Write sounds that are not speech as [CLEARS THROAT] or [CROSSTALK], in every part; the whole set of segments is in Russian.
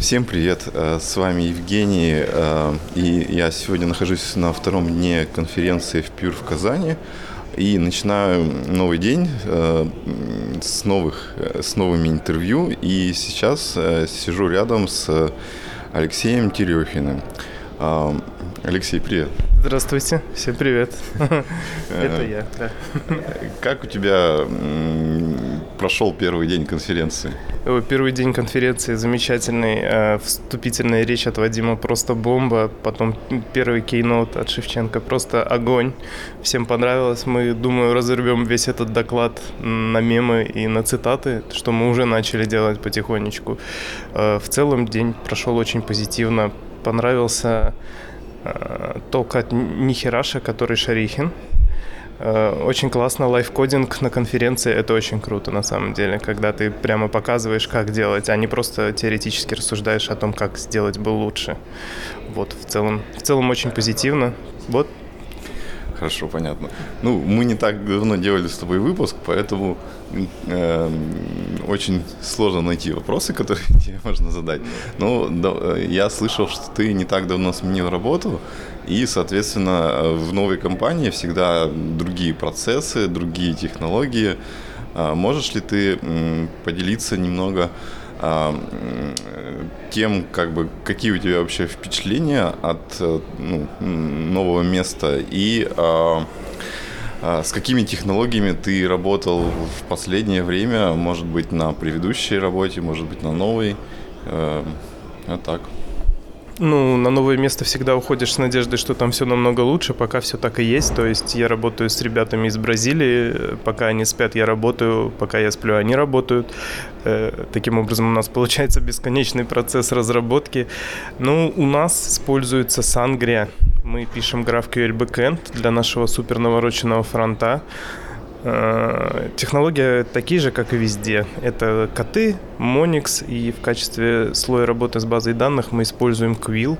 Всем привет, э, с вами Евгений, э, и я сегодня нахожусь на втором дне конференции в Пюр в Казани, и начинаю новый день э, с, новых, с новыми интервью, и сейчас сижу рядом с Алексеем Терехиным. Алексей, привет. Здравствуйте, всем привет. [LAUGHS] Это я. Как у тебя прошел первый день конференции? Первый день конференции замечательный. Э, вступительная речь от Вадима просто бомба. Потом первый кейнот от Шевченко просто огонь. Всем понравилось. Мы, думаю, разорвем весь этот доклад на мемы и на цитаты, что мы уже начали делать потихонечку. Э, в целом день прошел очень позитивно. Понравился э, толк от Нихераша, который Шарихин. Э, очень классно лайфкодинг на конференции, это очень круто на самом деле, когда ты прямо показываешь, как делать, а не просто теоретически рассуждаешь о том, как сделать бы лучше. Вот, в целом, в целом очень позитивно. Вот, Хорошо, понятно. Ну, мы не так давно делали с тобой выпуск, поэтому э, очень сложно найти вопросы, которые [LAUGHS] тебе можно задать. Но да, я слышал, что ты не так давно сменил работу, и, соответственно, в новой компании всегда другие процессы, другие технологии. А можешь ли ты поделиться немного тем, как бы, какие у тебя вообще впечатления от э, ну, нового места? И а, а, с какими технологиями ты работал в последнее время, может быть, на предыдущей работе, может быть, на новой, э, вот так. Ну, на новое место всегда уходишь с надеждой, что там все намного лучше, пока все так и есть. То есть я работаю с ребятами из Бразилии, пока они спят, я работаю, пока я сплю, они работают. Э, таким образом, у нас получается бесконечный процесс разработки. Ну, у нас используется Sangria. Мы пишем GraphQL backend для нашего супер навороченного фронта. Э, технологии такие же, как и везде. Это коты, Monix, и в качестве слоя работы с базой данных мы используем Quill.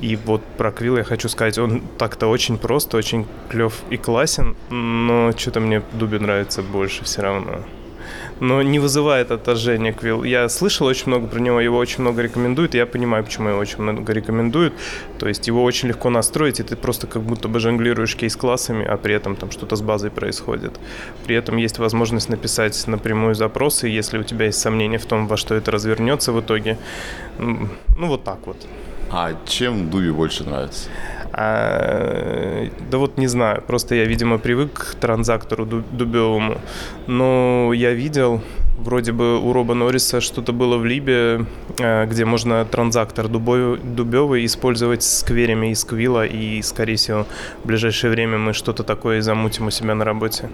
И вот про Quill я хочу сказать, он так-то очень прост, очень клев и классен, но что-то мне Дуби нравится больше все равно но не вызывает отторжения Квилл. Я слышал очень много про него, его очень много рекомендуют, и я понимаю, почему его очень много рекомендуют. То есть его очень легко настроить, и ты просто как будто бы жонглируешь кейс-классами, а при этом там что-то с базой происходит. При этом есть возможность написать напрямую запросы, если у тебя есть сомнения в том, во что это развернется в итоге. Ну, вот так вот. А чем Дуби больше нравится? А, да вот не знаю, просто я, видимо, привык к транзактору дубевому. Но я видел, вроде бы у Роба Норриса что-то было в Либе, а, где можно транзактор дубевый использовать с кверями из Квилла, и, скорее всего, в ближайшее время мы что-то такое замутим у себя на работе.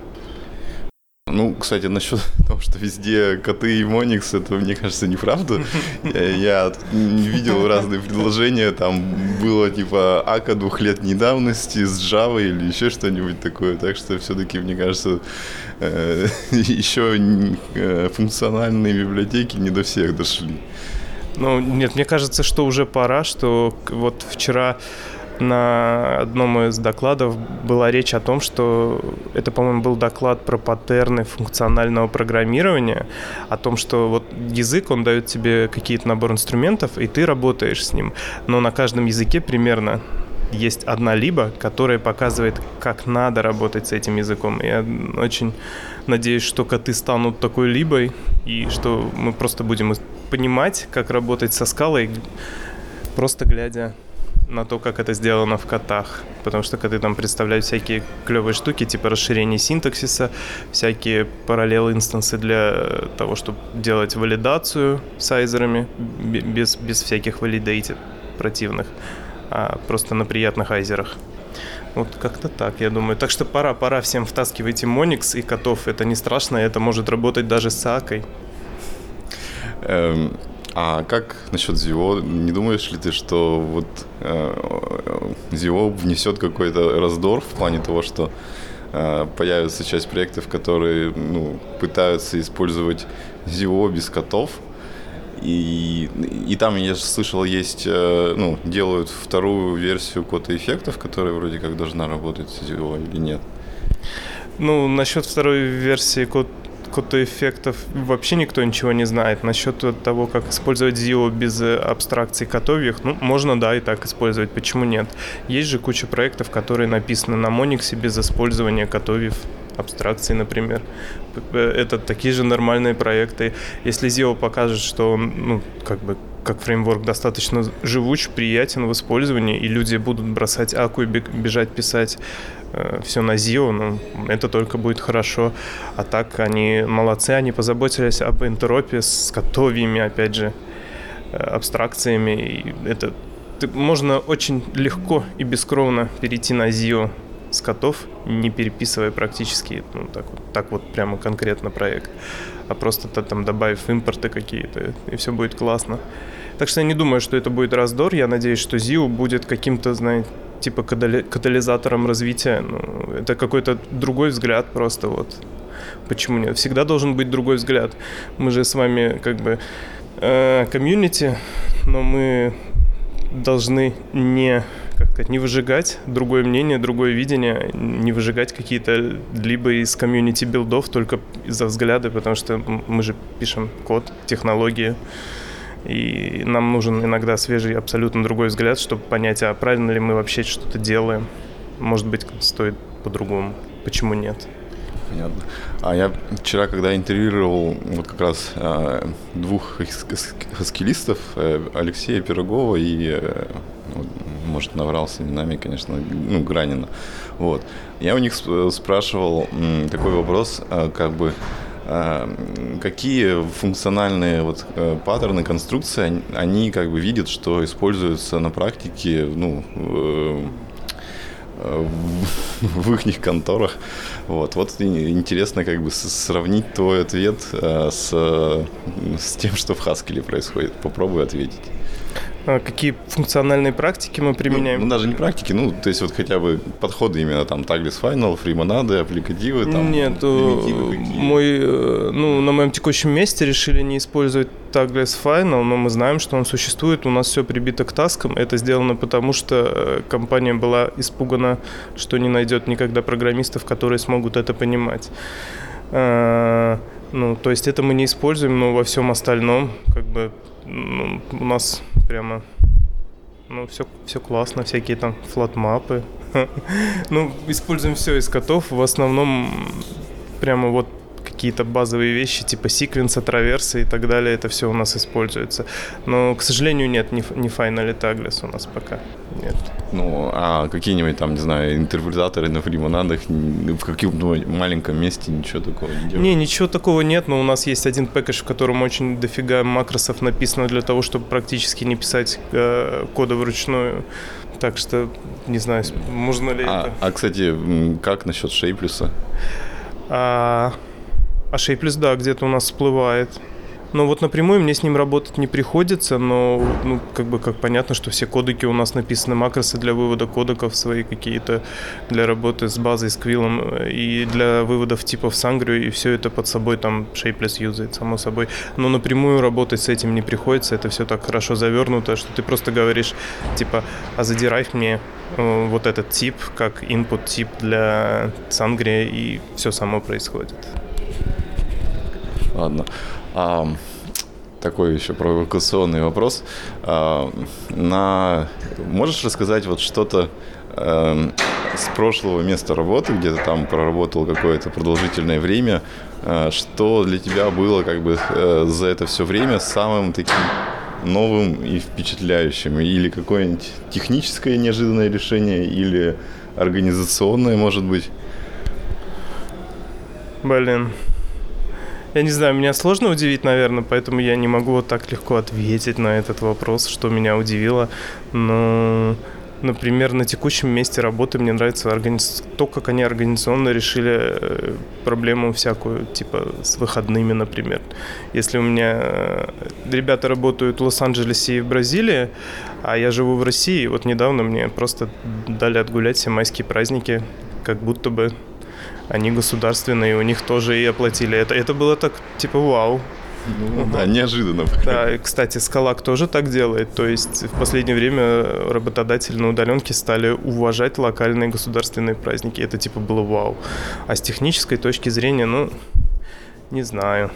Ну, кстати, насчет [LAUGHS] того, что везде коты и Моникс, это, мне кажется, неправда. [LAUGHS] Я, я видел разные предложения, там было типа Ака двухлетней давности с Java или еще что-нибудь такое, так что все-таки, мне кажется, э, [LAUGHS] еще э, функциональные библиотеки не до всех дошли. Ну, нет, мне кажется, что уже пора, что вот вчера на одном из докладов была речь о том, что это, по-моему, был доклад про паттерны функционального программирования, о том, что вот язык, он дает тебе какие-то набор инструментов, и ты работаешь с ним. Но на каждом языке примерно есть одна либо, которая показывает, как надо работать с этим языком. Я очень надеюсь, что коты станут такой либой, и что мы просто будем понимать, как работать со скалой, просто глядя на то, как это сделано в котах. Потому что коты там представляют всякие клевые штуки, типа расширение синтаксиса, всякие параллел инстансы для того, чтобы делать валидацию сайзерами без, без всяких валидейтед противных, а просто на приятных айзерах. Вот как-то так, я думаю. Так что пора, пора всем втаскивайте Monix и котов. Это не страшно, это может работать даже с Акой. Эм, а как насчет Zio? Не думаешь ли ты, что вот э, Zio внесет какой-то раздор в плане того, что э, появится часть проектов, которые ну, пытаются использовать Zio без котов? И, и там, я же слышал, есть, э, ну, делают вторую версию кода эффектов, которая вроде как должна работать с Zio или нет? Ну, насчет второй версии код котоэффектов вообще никто ничего не знает. Насчет того, как использовать ZIO без э, абстракций котовьих, ну, можно, да, и так использовать, почему нет? Есть же куча проектов, которые написаны на Monix без использования котовьев абстракций, например. Э, это такие же нормальные проекты. Если ZIO покажет, что он, ну, как бы как фреймворк достаточно живуч, приятен в использовании, и люди будут бросать аку и бежать писать все на ZIO, ну, это только будет хорошо. А так они молодцы, они позаботились об энтропе с котовьями, опять же, э, абстракциями. И это можно очень легко и бескровно перейти на ZIO с котов, не переписывая практически ну, так, вот, так вот прямо конкретно проект, а просто там добавив импорты какие-то, и все будет классно. Так что я не думаю, что это будет раздор. Я надеюсь, что ZIO будет каким-то, знаете, типа катализатором развития. Ну, это какой-то другой взгляд просто вот. Почему нет? Всегда должен быть другой взгляд. Мы же с вами как бы э, комьюнити, но мы должны не как сказать, не выжигать другое мнение, другое видение, не выжигать какие-то либо из комьюнити билдов только из-за взгляда, потому что мы же пишем код, технологии, и нам нужен иногда свежий, абсолютно другой взгляд, чтобы понять, а правильно ли мы вообще что-то делаем. Может быть, стоит по-другому. Почему нет? Понятно. А я вчера, когда интервьюировал вот как раз э, двух хаскилистов, э, Алексея Пирогова и, э, может, наврал с именами, конечно, ну, Гранина. Вот. Я у них спрашивал м, такой вопрос, э, как бы, э, какие функциональные вот э, паттерны конструкции они как бы видят, что используются на практике, ну, в, [LAUGHS] в их конторах. Вот, вот интересно как бы сравнить твой ответ с, с тем, что в Haskell происходит. Попробуй ответить. А какие функциональные практики мы применяем? Ну, ну, даже не практики, ну, то есть вот хотя бы подходы именно там Tagless Final, фримонады, аппликативы, там, Нет, э, мой, э, ну, на моем текущем месте решили не использовать Tagless Final, но мы знаем, что он существует, у нас все прибито к таскам. Это сделано потому, что э, компания была испугана, что не найдет никогда программистов, которые смогут это понимать. Ну, то есть это мы не используем, но во всем остальном, как бы, ну, у нас прямо, ну, все, все классно, всякие там флотмапы. [LAUGHS] ну, используем все из котов, в основном прямо вот какие-то базовые вещи, типа секвенса, траверсы и так далее, это все у нас используется. Но, к сожалению, нет, не, не Final Tagless у нас пока. Нет. Ну, а какие-нибудь там, не знаю, интерпретаторы на фримонадах в каком-то маленьком месте ничего такого не делают? Не, ничего такого нет, но у нас есть один пэкэдж, в котором очень дофига макросов написано для того, чтобы практически не писать э, кода вручную. Так что, не знаю, можно ли а, это... А, кстати, как насчет шейплюса? А, а Shapeless, да, где-то у нас всплывает. Но вот напрямую мне с ним работать не приходится, но ну, как бы как понятно, что все кодеки у нас написаны, макросы для вывода кодеков свои какие-то, для работы с базой, с квиллом и для выводов типов с Angry, и все это под собой там Shapeless юзает, само собой. Но напрямую работать с этим не приходится, это все так хорошо завернуто, что ты просто говоришь, типа, а задирай мне э, вот этот тип как input тип для Sangria, и все само происходит. Ладно. А, такой еще провокационный вопрос. А, на... Можешь рассказать вот что-то э, с прошлого места работы, где ты там проработал какое-то продолжительное время, э, что для тебя было как бы э, за это все время самым таким новым и впечатляющим? Или какое-нибудь техническое неожиданное решение, или организационное, может быть? Блин, я не знаю, меня сложно удивить, наверное, поэтому я не могу вот так легко ответить на этот вопрос, что меня удивило. Но, например, на текущем месте работы мне нравится организ... то, как они организационно решили э, проблему всякую, типа с выходными, например. Если у меня э, ребята работают в Лос-Анджелесе и в Бразилии, а я живу в России, вот недавно мне просто дали отгулять все майские праздники, как будто бы они государственные, у них тоже и оплатили это. Это было так, типа, вау. Ну, да, неожиданно. Да, кстати, Скалак тоже так делает. То есть в последнее время работодатели на удаленке стали уважать локальные государственные праздники. Это типа было вау. А с технической точки зрения, ну, Не знаю.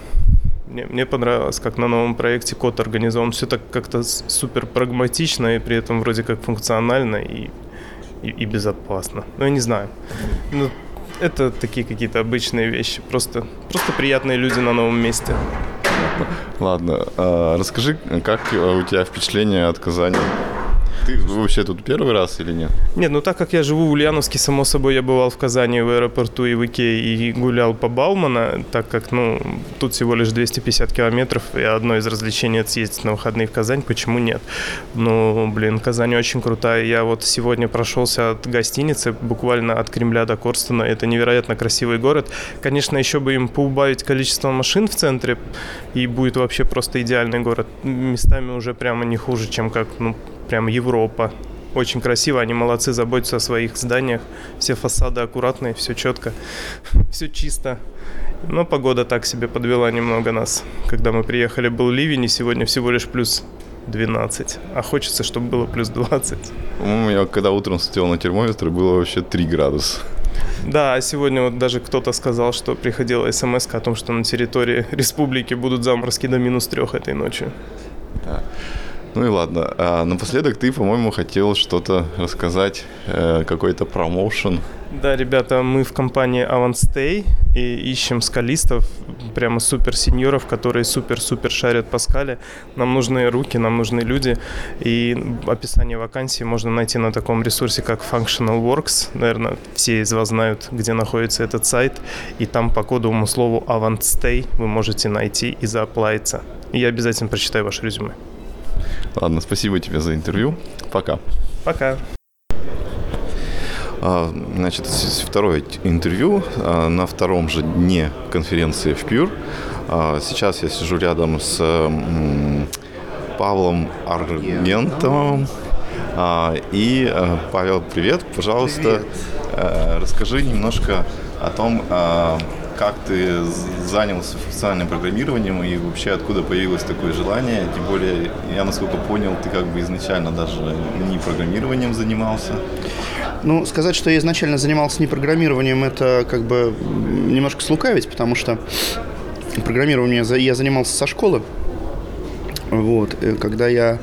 Мне, мне понравилось, как на новом проекте код организован. Все так как-то супер прагматично и при этом вроде как функционально и, и, и безопасно. Ну, я не знаю. Ну, это такие какие-то обычные вещи. Просто, просто приятные люди на новом месте. Ладно, а расскажи, как у тебя впечатление от Казани? Ты вообще тут первый раз или нет? Нет, ну так как я живу в Ульяновске, само собой, я бывал в Казани в аэропорту и в Икее и гулял по Баумана, так как, ну, тут всего лишь 250 километров, и одно из развлечений это съездить на выходные в Казань, почему нет? Ну, блин, Казань очень крутая. Я вот сегодня прошелся от гостиницы, буквально от Кремля до Корстена. Это невероятно красивый город. Конечно, еще бы им поубавить количество машин в центре, и будет вообще просто идеальный город. Местами уже прямо не хуже, чем как, ну, прям Европа. Очень красиво, они молодцы, заботятся о своих зданиях. Все фасады аккуратные, все четко, [LAUGHS] все чисто. Но погода так себе подвела немного нас. Когда мы приехали, был ливень, и сегодня всего лишь плюс 12. А хочется, чтобы было плюс 20. По-моему, я когда утром смотрел на термометр, было вообще 3 градуса. Да, а сегодня вот даже кто-то сказал, что приходила смс о том, что на территории республики будут заморозки до минус трех этой ночью. Да. Ну и ладно. А напоследок ты, по-моему, хотел что-то рассказать, э, какой-то промоушен. Да, ребята, мы в компании Avantstay и ищем скалистов, прямо супер сеньоров, которые супер-супер шарят по скале. Нам нужны руки, нам нужны люди. И описание вакансии можно найти на таком ресурсе, как Functional Works. Наверное, все из вас знают, где находится этот сайт. И там по кодовому слову Avantstay вы можете найти и зааплайиться. И я обязательно прочитаю ваше резюме. Ладно, спасибо тебе за интервью. Пока. Пока. А, значит, второе интервью а, на втором же дне конференции в Пюр. А, сейчас я сижу рядом с Павлом Аргентовым. И, Павел, привет, пожалуйста, привет. расскажи немножко о том, как ты занялся функциональным программированием и вообще откуда появилось такое желание? Тем более, я насколько понял, ты как бы изначально даже не программированием занимался. Ну, сказать, что я изначально занимался не программированием, это как бы немножко слукавить, потому что программированием я занимался со школы. Вот, когда я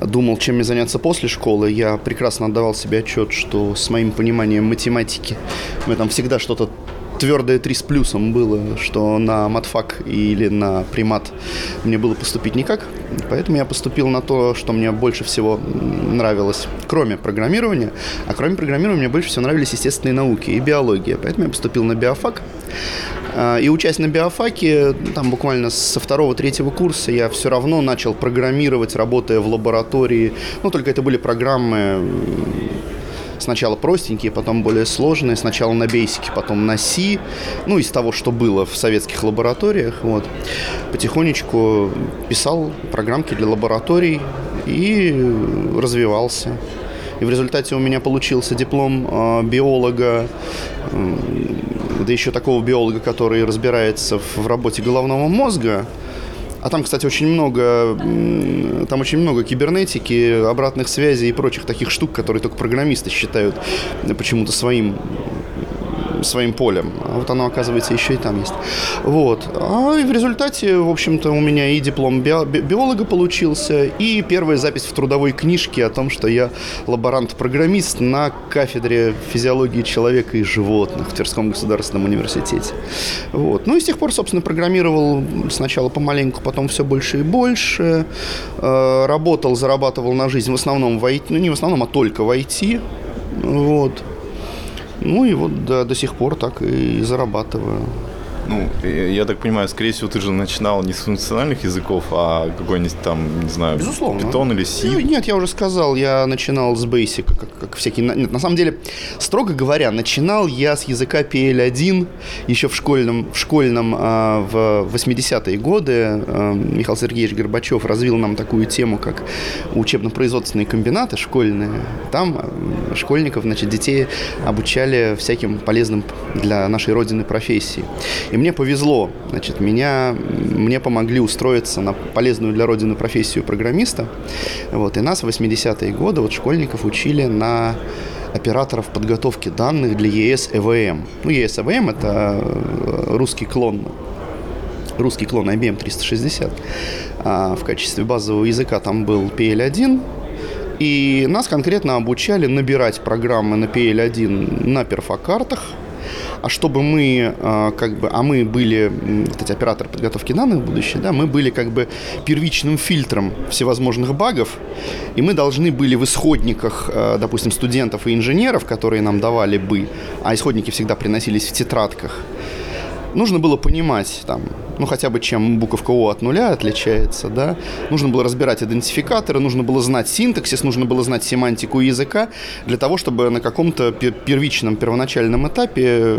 думал, чем мне заняться после школы, я прекрасно отдавал себе отчет, что с моим пониманием математики мы там всегда что-то твердое 3 с плюсом было, что на матфак или на примат мне было поступить никак. Поэтому я поступил на то, что мне больше всего нравилось, кроме программирования. А кроме программирования мне больше всего нравились естественные науки и биология. Поэтому я поступил на биофак. А, и учась на биофаке, там буквально со второго-третьего курса я все равно начал программировать, работая в лаборатории. Ну, только это были программы Сначала простенькие, потом более сложные. Сначала на бейсике, потом на C. Ну, из того, что было в советских лабораториях. Вот. Потихонечку писал программки для лабораторий и развивался. И в результате у меня получился диплом э, биолога, э, да еще такого биолога, который разбирается в, в работе головного мозга. А там, кстати, очень много, там очень много кибернетики, обратных связей и прочих таких штук, которые только программисты считают почему-то своим своим полем. А вот оно, оказывается, еще и там есть. Вот. А в результате, в общем-то, у меня и диплом био- биолога получился, и первая запись в трудовой книжке о том, что я лаборант-программист на кафедре физиологии человека и животных в Тверском государственном университете. Вот. Ну и с тех пор, собственно, программировал сначала помаленьку, потом все больше и больше. Э, работал, зарабатывал на жизнь в основном в IT, ну не в основном, а только в IT. Вот. Ну и вот до, до сих пор так и зарабатываю. Ну, я так понимаю, скорее всего, ты же начинал не с функциональных языков, а какой-нибудь там, не знаю, Безусловно. Python или C. Ну, нет, я уже сказал, я начинал с Basic, как, как всякие... Нет, на самом деле, строго говоря, начинал я с языка PL1 еще в школьном, в школьном а, в 80-е годы. А, Михаил Сергеевич Горбачев развил нам такую тему, как учебно-производственные комбинаты школьные. Там а, школьников, значит, детей обучали всяким полезным для нашей Родины профессии. И мне повезло. Значит, меня, мне помогли устроиться на полезную для Родины профессию программиста. Вот, и нас в 80-е годы, вот школьников, учили на операторов подготовки данных для ЕС ЭВМ. Ну, ЕС ЭВМ – это русский клон русский клон IBM 360. А в качестве базового языка там был PL1, и нас конкретно обучали набирать программы на PL1 на перфокартах, а чтобы мы, а, как бы, а мы были, вот эти операторы подготовки данных в будущее, да, мы были как бы первичным фильтром всевозможных багов, и мы должны были в исходниках, а, допустим, студентов и инженеров, которые нам давали бы, а исходники всегда приносились в тетрадках, нужно было понимать, там, ну, хотя бы чем буковка О от нуля отличается, да. Нужно было разбирать идентификаторы, нужно было знать синтаксис, нужно было знать семантику языка для того, чтобы на каком-то первичном, первоначальном этапе,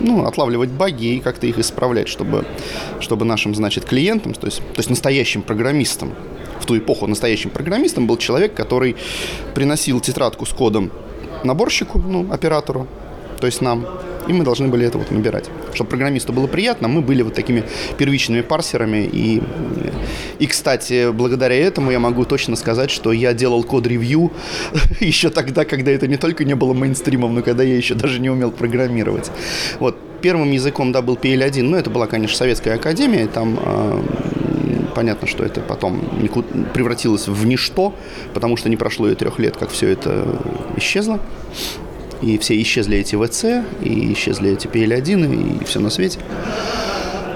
ну, отлавливать баги и как-то их исправлять, чтобы, чтобы нашим, значит, клиентам, то есть, то есть настоящим программистам, в ту эпоху настоящим программистом был человек, который приносил тетрадку с кодом наборщику, ну, оператору, то есть нам, и мы должны были это вот набирать. Чтобы программисту было приятно, мы были вот такими первичными парсерами. И, и кстати, благодаря этому я могу точно сказать, что я делал код-ревью [LAUGHS] еще тогда, когда это не только не было мейнстримом, но когда я еще даже не умел программировать. Вот. Первым языком, да, был PL1, но это была, конечно, советская академия, там э, понятно, что это потом превратилось в ничто, потому что не прошло и трех лет, как все это исчезло и все исчезли эти ВЦ, и исчезли эти PL1, и все на свете.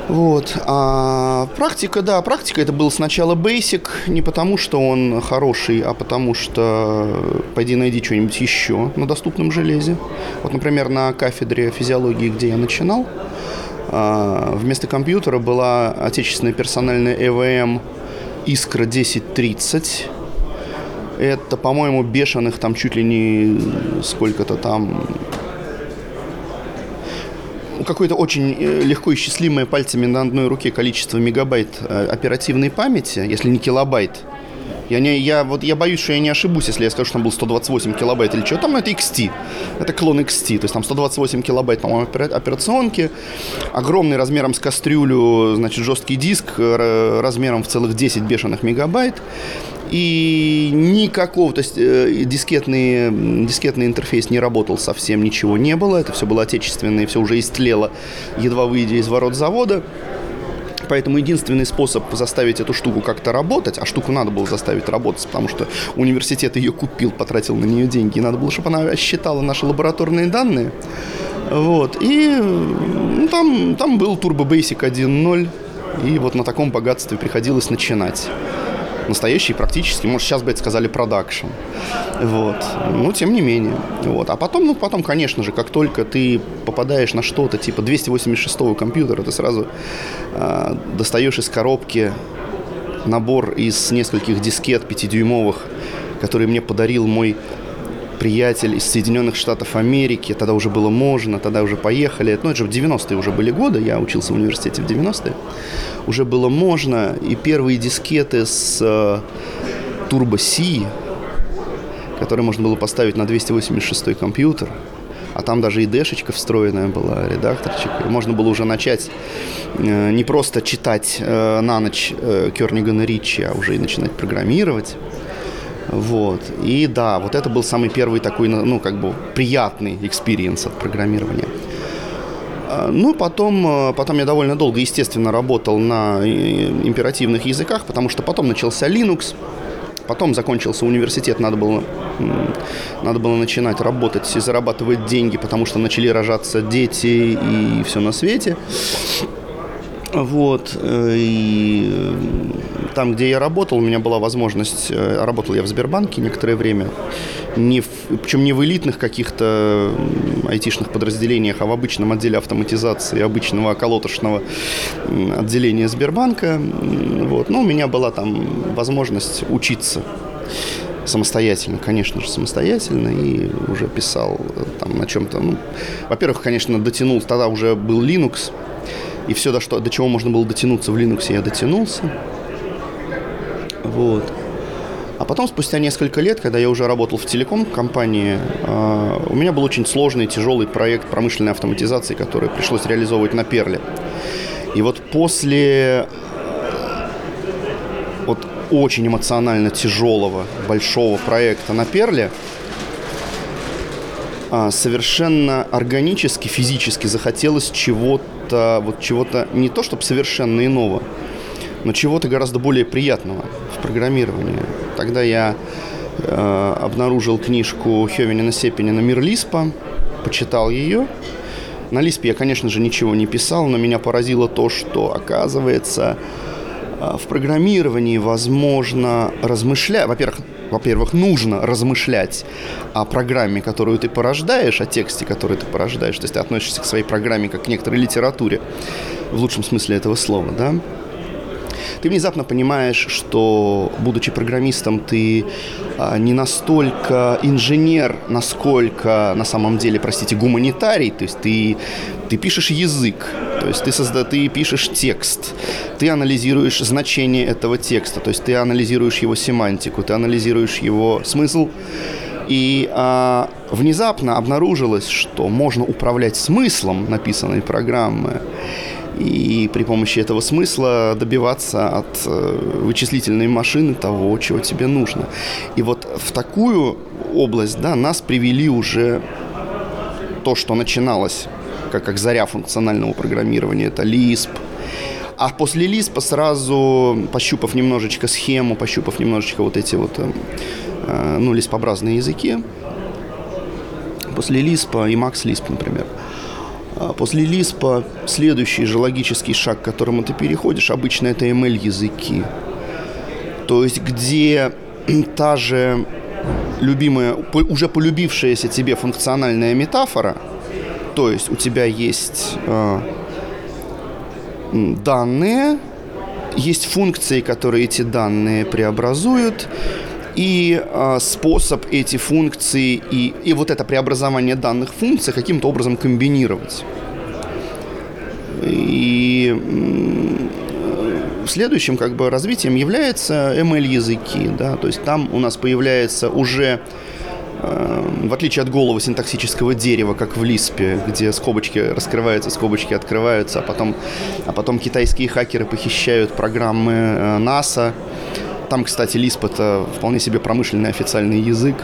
Вот. А практика, да, практика это был сначала Basic, не потому что он хороший, а потому что пойди найди что-нибудь еще на доступном железе. Вот, например, на кафедре физиологии, где я начинал, а, вместо компьютера была отечественная персональная EVM Искра 1030 это, по-моему, бешеных там чуть ли не сколько-то там какое-то очень э, легко исчислимое пальцами на одной руке количество мегабайт э, оперативной памяти, если не килобайт. Я, не, я, вот, я боюсь, что я не ошибусь, если я скажу, что там был 128 килобайт или что. Там это XT. Это клон XT. То есть там 128 килобайт, по-моему, операционки. Огромный размером с кастрюлю, значит, жесткий диск э, размером в целых 10 бешеных мегабайт и никакого, то есть э, дискетный, дискетный интерфейс не работал совсем, ничего не было, это все было отечественное, все уже истлело, едва выйдя из ворот завода. Поэтому единственный способ заставить эту штуку как-то работать, а штуку надо было заставить работать, потому что университет ее купил, потратил на нее деньги, и надо было, чтобы она считала наши лабораторные данные. Вот. И ну, там, там был Turbo Basic 1.0, и вот на таком богатстве приходилось начинать настоящий практически, может, сейчас бы это сказали продакшн. Вот. Но тем не менее. Вот. А потом, ну, потом, конечно же, как только ты попадаешь на что-то типа 286-го компьютера, ты сразу э, достаешь из коробки набор из нескольких дискет 5-дюймовых, который мне подарил мой приятель из Соединенных Штатов Америки, тогда уже было можно, тогда уже поехали. Ну, это же в 90-е уже были годы, я учился в университете в 90-е. Уже было можно, и первые дискеты с э, Turbo C, которые можно было поставить на 286 компьютер, а там даже и дэшечка встроенная была, редакторчик. Можно было уже начать э, не просто читать э, на ночь э, Кернигана Ритчи, а уже и начинать программировать. Вот. И да, вот это был самый первый такой, ну, как бы приятный experience от программирования. А, ну, потом, э, потом я довольно долго, естественно, работал на э, императивных языках, потому что потом начался Linux, потом закончился университет, надо было, надо было начинать работать и зарабатывать деньги, потому что начали рожаться дети и все на свете. Вот. Э, и там, где я работал, у меня была возможность, э, работал я в Сбербанке некоторое время, не в, причем не в элитных каких-то айтишных подразделениях, а в обычном отделе автоматизации, обычного околотошного отделения Сбербанка. Вот. Но у меня была там возможность учиться самостоятельно, конечно же, самостоятельно, и уже писал э, там на чем-то, ну, во-первых, конечно, дотянул, тогда уже был Linux, и все, до, что, до чего можно было дотянуться в Linux, я дотянулся. Вот. А потом, спустя несколько лет, когда я уже работал в телеком-компании, э, у меня был очень сложный, тяжелый проект промышленной автоматизации, который пришлось реализовывать на Перле. И вот после вот очень эмоционально тяжелого, большого проекта на Перле, совершенно органически, физически захотелось чего-то чего-то, вот чего-то не то, чтобы совершенно иного, но чего-то гораздо более приятного в программировании. Тогда я э, обнаружил книжку Хёвенина Сепинина «Мир Лиспа», почитал ее. На Лиспе я, конечно же, ничего не писал, но меня поразило то, что, оказывается, э, в программировании возможно размышлять. Во-первых, во-первых, нужно размышлять о программе, которую ты порождаешь, о тексте, который ты порождаешь. То есть ты относишься к своей программе как к некоторой литературе, в лучшем смысле этого слова, да? ты внезапно понимаешь, что, будучи программистом, ты а, не настолько инженер, насколько на самом деле, простите, гуманитарий, то есть ты, ты пишешь язык, то есть ты, созда, ты пишешь текст, ты анализируешь значение этого текста, то есть ты анализируешь его семантику, ты анализируешь его смысл, и а, внезапно обнаружилось, что можно управлять смыслом написанной программы и при помощи этого смысла добиваться от э, вычислительной машины того, чего тебе нужно. И вот в такую область да, нас привели уже то, что начиналось как, как заря функционального программирования, это Lisp, а после Lisp сразу, пощупав немножечко схему, пощупав немножечко вот эти вот, э, э ну, лиспообразные языки, после Lisp и Max Lisp, например, а после Лиспа следующий же логический шаг, к которому ты переходишь, обычно это ML-языки. То есть где [CLEARS THROAT] та же любимая, уже полюбившаяся тебе функциональная метафора, то есть у тебя есть э, данные, есть функции, которые эти данные преобразуют, и э, способ эти функции и, и вот это преобразование данных функций каким-то образом комбинировать. И следующим как бы развитием является ML-языки, да, то есть там у нас появляется уже в отличие от голого синтаксического дерева, как в Лиспе, где скобочки раскрываются, скобочки открываются, а потом, а потом китайские хакеры похищают программы э, НАСА, там, кстати, Lisp это вполне себе промышленный официальный язык.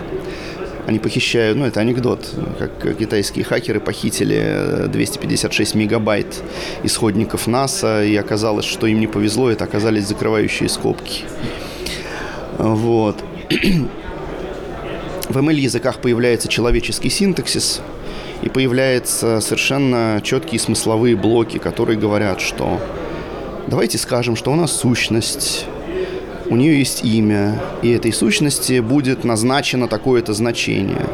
Они похищают, ну это анекдот, как китайские хакеры похитили 256 мегабайт исходников НАСА, и оказалось, что им не повезло, это оказались закрывающие скобки. Вот. [CLEARS THROAT] В ML-языках появляется человеческий синтаксис, и появляются совершенно четкие смысловые блоки, которые говорят, что давайте скажем, что у нас сущность у нее есть имя, и этой сущности будет назначено такое-то значение.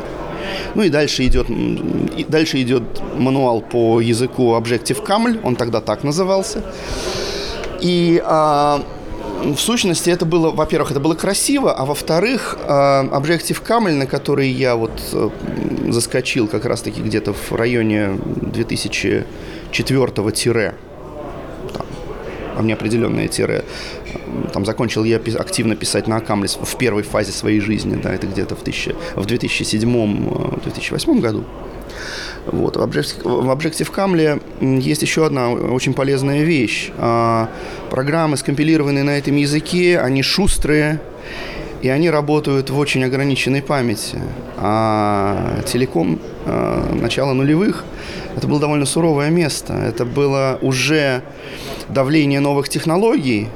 Ну и дальше идет, и дальше идет мануал по языку Objective-CAML, он тогда так назывался. И а, в сущности это было, во-первых, это было красиво, а во-вторых, а, Objective-CAML, на который я вот а, заскочил как раз-таки где-то в районе 2004 тире, а мне определенное тире, там закончил я активно писать на Акамлес в первой фазе своей жизни, да, это где-то в, тысячи, в 2007-2008 э, году. Вот. В Objective-C есть еще одна очень полезная вещь. А, программы, скомпилированные на этом языке, они шустрые, и они работают в очень ограниченной памяти. А телеком а, начала нулевых это было довольно суровое место. Это было уже давление новых технологий,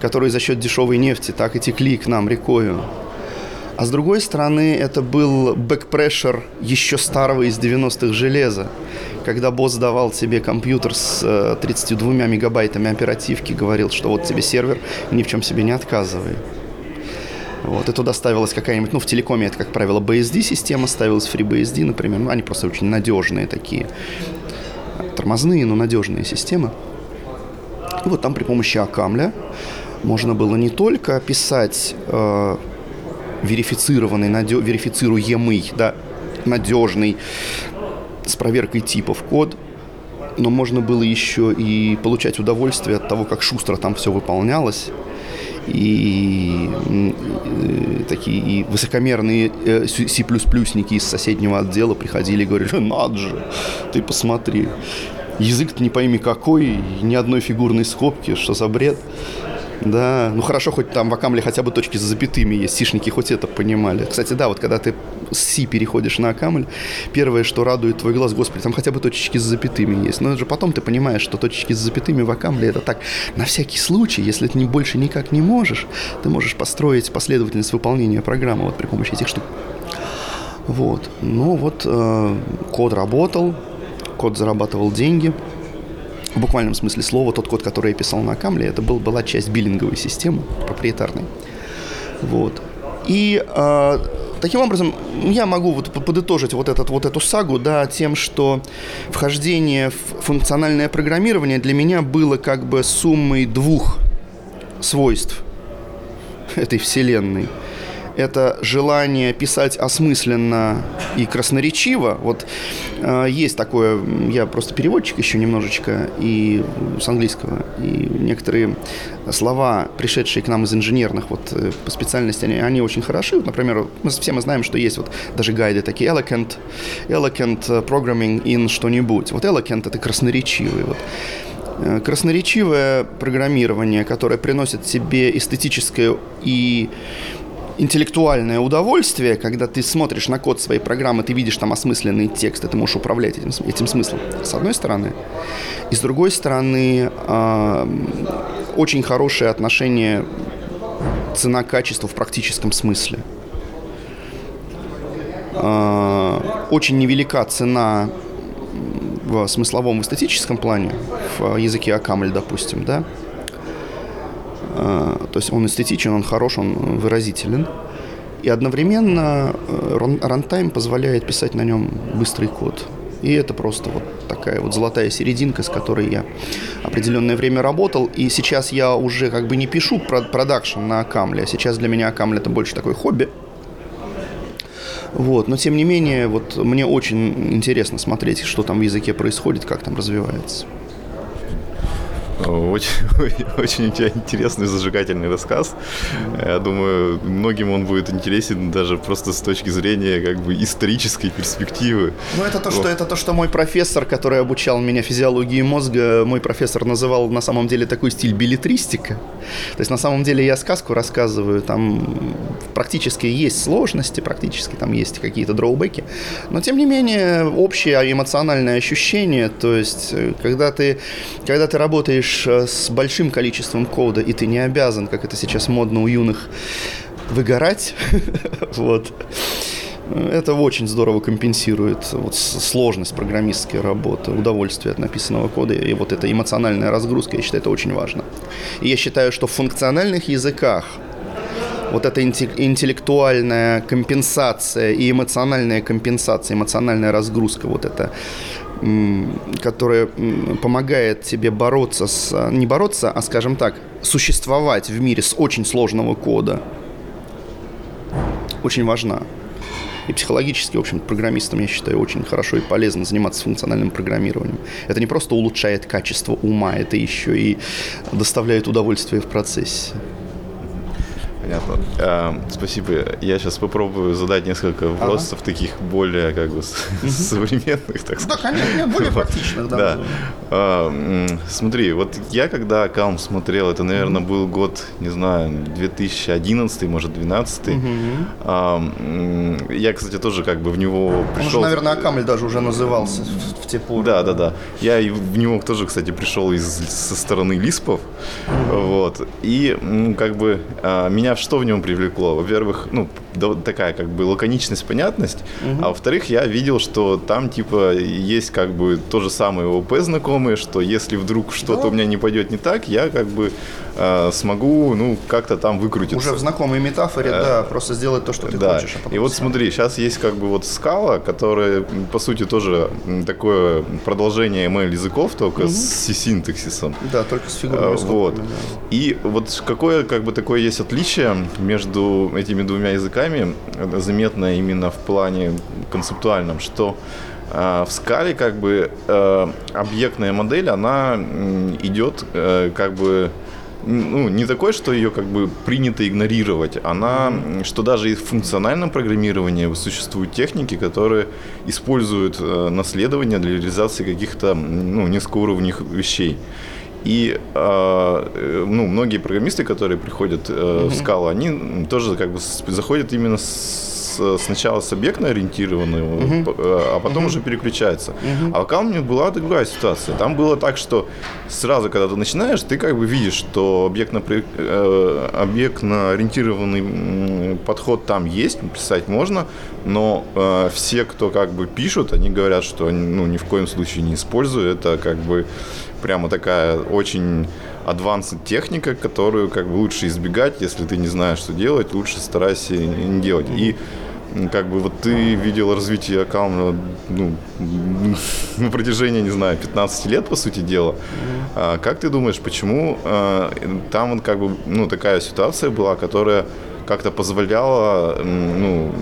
которые за счет дешевой нефти так и текли к нам рекою. А с другой стороны, это был бэкпрессор еще старого из 90-х железа, когда босс давал тебе компьютер с 32 э, мегабайтами оперативки, говорил, что вот тебе сервер, ни в чем себе не отказывай. Вот, и туда ставилась какая-нибудь, ну, в телекоме это, как правило, BSD-система, ставилась FreeBSD, например. Ну, они просто очень надежные такие, тормозные, но надежные системы. И вот там при помощи Акамля можно было не только писать э, верифицированный, надё, верифицируемый, да, надежный, с проверкой типов код, но можно было еще и получать удовольствие от того, как шустро там все выполнялось. И, и такие и высокомерные э, C++-ники из соседнего отдела приходили и говорили, надо же, ты посмотри, язык-то не пойми какой, ни одной фигурной скобки, что за бред. Да, ну хорошо, хоть там в Акамле хотя бы точки с запятыми есть, сишники хоть это понимали. Кстати, да, вот когда ты с Си переходишь на Акамль, первое, что радует твой глаз, господи, там хотя бы точечки с запятыми есть. Но это же потом ты понимаешь, что точечки с запятыми в Акамле это так, на всякий случай, если ты больше никак не можешь, ты можешь построить последовательность выполнения программы вот при помощи этих штук. Вот. Ну вот э, код работал, код зарабатывал деньги. В буквальном смысле слова, тот код, который я писал на Камле, это был, была часть биллинговой системы, проприетарной. Вот. И э, таким образом я могу вот подытожить вот, этот, вот эту сагу да, тем, что вхождение в функциональное программирование для меня было как бы суммой двух свойств этой вселенной – это желание писать осмысленно и красноречиво. Вот э, есть такое, я просто переводчик еще немножечко и с английского, и некоторые слова, пришедшие к нам из инженерных вот э, по специальности, они, они очень хороши. Вот, например, мы все мы знаем, что есть вот даже гайды такие elegant, elegant programming in что-нибудь. Вот elegant это красноречивый. Вот э, красноречивое программирование, которое приносит тебе эстетическое и интеллектуальное удовольствие, когда ты смотришь на код своей программы, ты видишь там осмысленный текст, и ты можешь управлять этим, этим смыслом, с одной стороны. И с другой стороны, э, очень хорошее отношение цена-качество в практическом смысле. Э, очень невелика цена в смысловом, в эстетическом плане, в языке Акамль, допустим, да, то есть он эстетичен, он хорош, он выразителен. И одновременно э, рантайм позволяет писать на нем быстрый код. И это просто вот такая вот золотая серединка, с которой я определенное время работал. И сейчас я уже как бы не пишу продакшн на Акамле, а сейчас для меня Акамле это больше такое хобби. Вот. Но тем не менее, вот мне очень интересно смотреть, что там в языке происходит, как там развивается. Очень, [LAUGHS] очень у тебя интересный зажигательный рассказ. Я думаю, многим он будет интересен даже просто с точки зрения как бы исторической перспективы. Ну, это то, что, это то, что мой профессор, который обучал меня физиологии мозга, мой профессор называл на самом деле такой стиль билетристика. То есть на самом деле я сказку рассказываю, там практически есть сложности, практически там есть какие-то дроубеки, но тем не менее общее эмоциональное ощущение, то есть э, когда ты, когда ты работаешь работаешь э, с большим количеством кода, и ты не обязан, как это сейчас модно у юных, выгорать, [LAUGHS] вот, это очень здорово компенсирует вот сложность программистской работы, удовольствие от написанного кода и вот эта эмоциональная разгрузка, я считаю, это очень важно. И я считаю, что в функциональных языках вот эта интеллектуальная компенсация и эмоциональная компенсация, эмоциональная разгрузка, вот это которая помогает тебе бороться с... Не бороться, а, скажем так, существовать в мире с очень сложного кода. Очень важна. И психологически, в общем программистам, я считаю, очень хорошо и полезно заниматься функциональным программированием. Это не просто улучшает качество ума, это еще и доставляет удовольствие в процессе. Понятно. А, спасибо. Я сейчас попробую задать несколько вопросов ага. таких более как бы [LAUGHS] современных, так сказать. Да, конечно, более практичных, да. да. А, смотри, вот я когда аккаунт смотрел, это, наверное, был год, не знаю, 2011, может, 2012. Угу. А, я, кстати, тоже как бы в него пришел. Он же, наверное, Акамль даже уже назывался в, в те поры. Да, да, да. Я и в него тоже, кстати, пришел из, со стороны лиспов. Угу. Вот. И, ну, как бы, а, меня что в нем привлекло? Во-первых, ну, такая как бы лаконичность, понятность, угу. а во-вторых, я видел, что там типа есть как бы то же самое ОП знакомые, что если вдруг что-то да. у меня не пойдет не так, я как бы э, смогу, ну, как-то там выкрутиться. Уже в знакомой метафоре, э, да, просто сделать то, что ты да. хочешь. А И вот смотри, сейчас есть как бы вот скала, которая, по сути, тоже такое продолжение ML языков, только угу. с синтаксисом. Да, только с фигурными э, Вот. Да. И вот какое как бы такое есть отличие между этими двумя языками, заметно именно в плане концептуальном, что э, в скале как бы э, объектная модель, она идет э, как бы ну, не такой, что ее как бы принято игнорировать. Она, что даже и в функциональном программировании существуют техники, которые используют наследование для реализации каких-то ну, низкоуровневых вещей. И э, ну, многие программисты, которые приходят э, в скалу, они тоже как бы заходят именно с сначала с объектно-ориентированного, uh-huh. а потом uh-huh. уже переключается. Uh-huh. А у меня была другая ситуация. Там было так, что сразу, когда ты начинаешь, ты как бы видишь, что объектно, э, подход там есть, писать можно, но э, все, кто как бы пишут, они говорят, что ну, ни в коем случае не использую. Это как бы прямо такая очень advanced техника, которую как бы лучше избегать, если ты не знаешь, что делать, лучше старайся не делать. И как бы вот ты видел развитие аккаунта ну, на протяжении, не знаю, 15 лет, по сути дела. А, как ты думаешь, почему а, там вот как бы, ну, такая ситуация была, которая как-то позволяла, ну,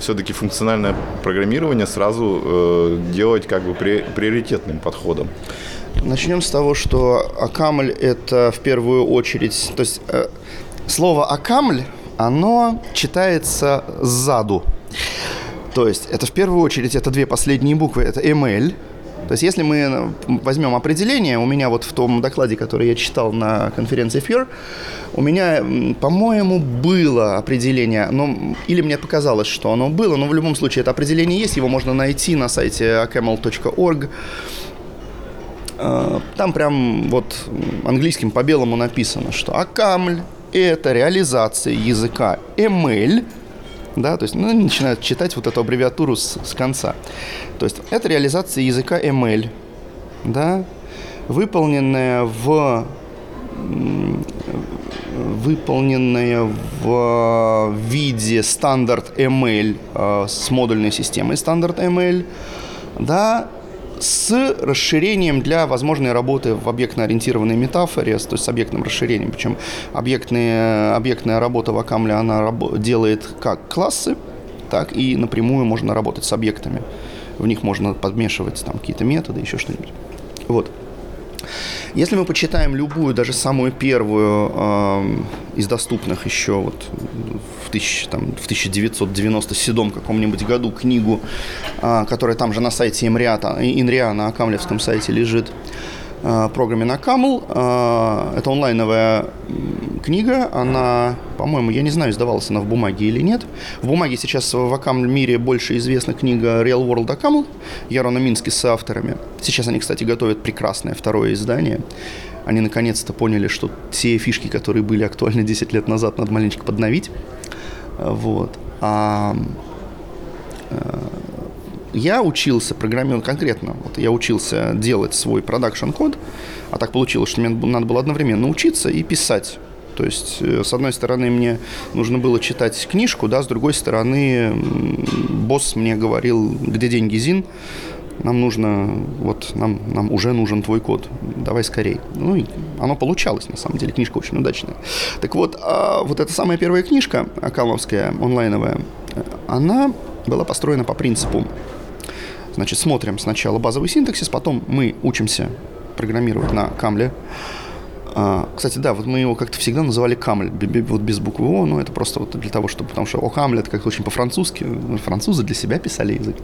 все-таки функциональное программирование сразу э, делать как бы приоритетным подходом? Начнем с того, что Акамль это в первую очередь, то есть э, слово Акамль, оно читается сзаду. То есть это в первую очередь это две последние буквы, это ML. То есть если мы возьмем определение, у меня вот в том докладе, который я читал на конференции FIR, у меня, по-моему, было определение, но, или мне показалось, что оно было, но в любом случае это определение есть, его можно найти на сайте acaml.org. Э, там прям вот английским по белому написано, что Акамль – это реализация языка ML, да, то есть ну, они начинают читать вот эту аббревиатуру с, с конца. То есть это реализация языка ML, да, выполненная в выполненная в виде стандарт ML э, с модульной системой стандарт ML, да, с расширением для возможной работы в объектно-ориентированной метафоре, то есть с объектным расширением. Причем объектные, объектная работа в Акамле, она рабо- делает как классы, так и напрямую можно работать с объектами. В них можно подмешивать там какие-то методы, еще что-нибудь. Вот. Если мы почитаем любую, даже самую первую э, из доступных еще вот в, тысяч, там, в 1997 каком-нибудь году книгу, э, которая там же на сайте Инриа, Инриа на Акамлевском сайте лежит, программе на Camel. Э, это онлайновая книга, она, по-моему, я не знаю, издавалась она в бумаге или нет. В бумаге сейчас в Акам мире больше известна книга Real World Акамл Ярона Мински с авторами. Сейчас они, кстати, готовят прекрасное второе издание. Они наконец-то поняли, что все фишки, которые были актуальны 10 лет назад, надо маленечко подновить. Вот. А, э, я учился программировать конкретно. Вот я учился делать свой продакшн код, а так получилось, что мне надо было одновременно учиться и писать то есть, э, с одной стороны, мне нужно было читать книжку, да, с другой стороны, босс мне говорил, где деньги, Зин, нам нужно, вот нам, нам уже нужен твой код, давай скорей. Ну и оно получалось, на самом деле, книжка очень удачная. Так вот, а вот эта самая первая книжка, Акаловская, онлайновая, она была построена по принципу, значит, смотрим сначала базовый синтаксис, потом мы учимся программировать на Камле, а, кстати, да, вот мы его как-то всегда называли Камль, вот без буквы О, но это просто вот для того, чтобы, потому что О Камль это как-то очень по-французски, французы для себя писали язык,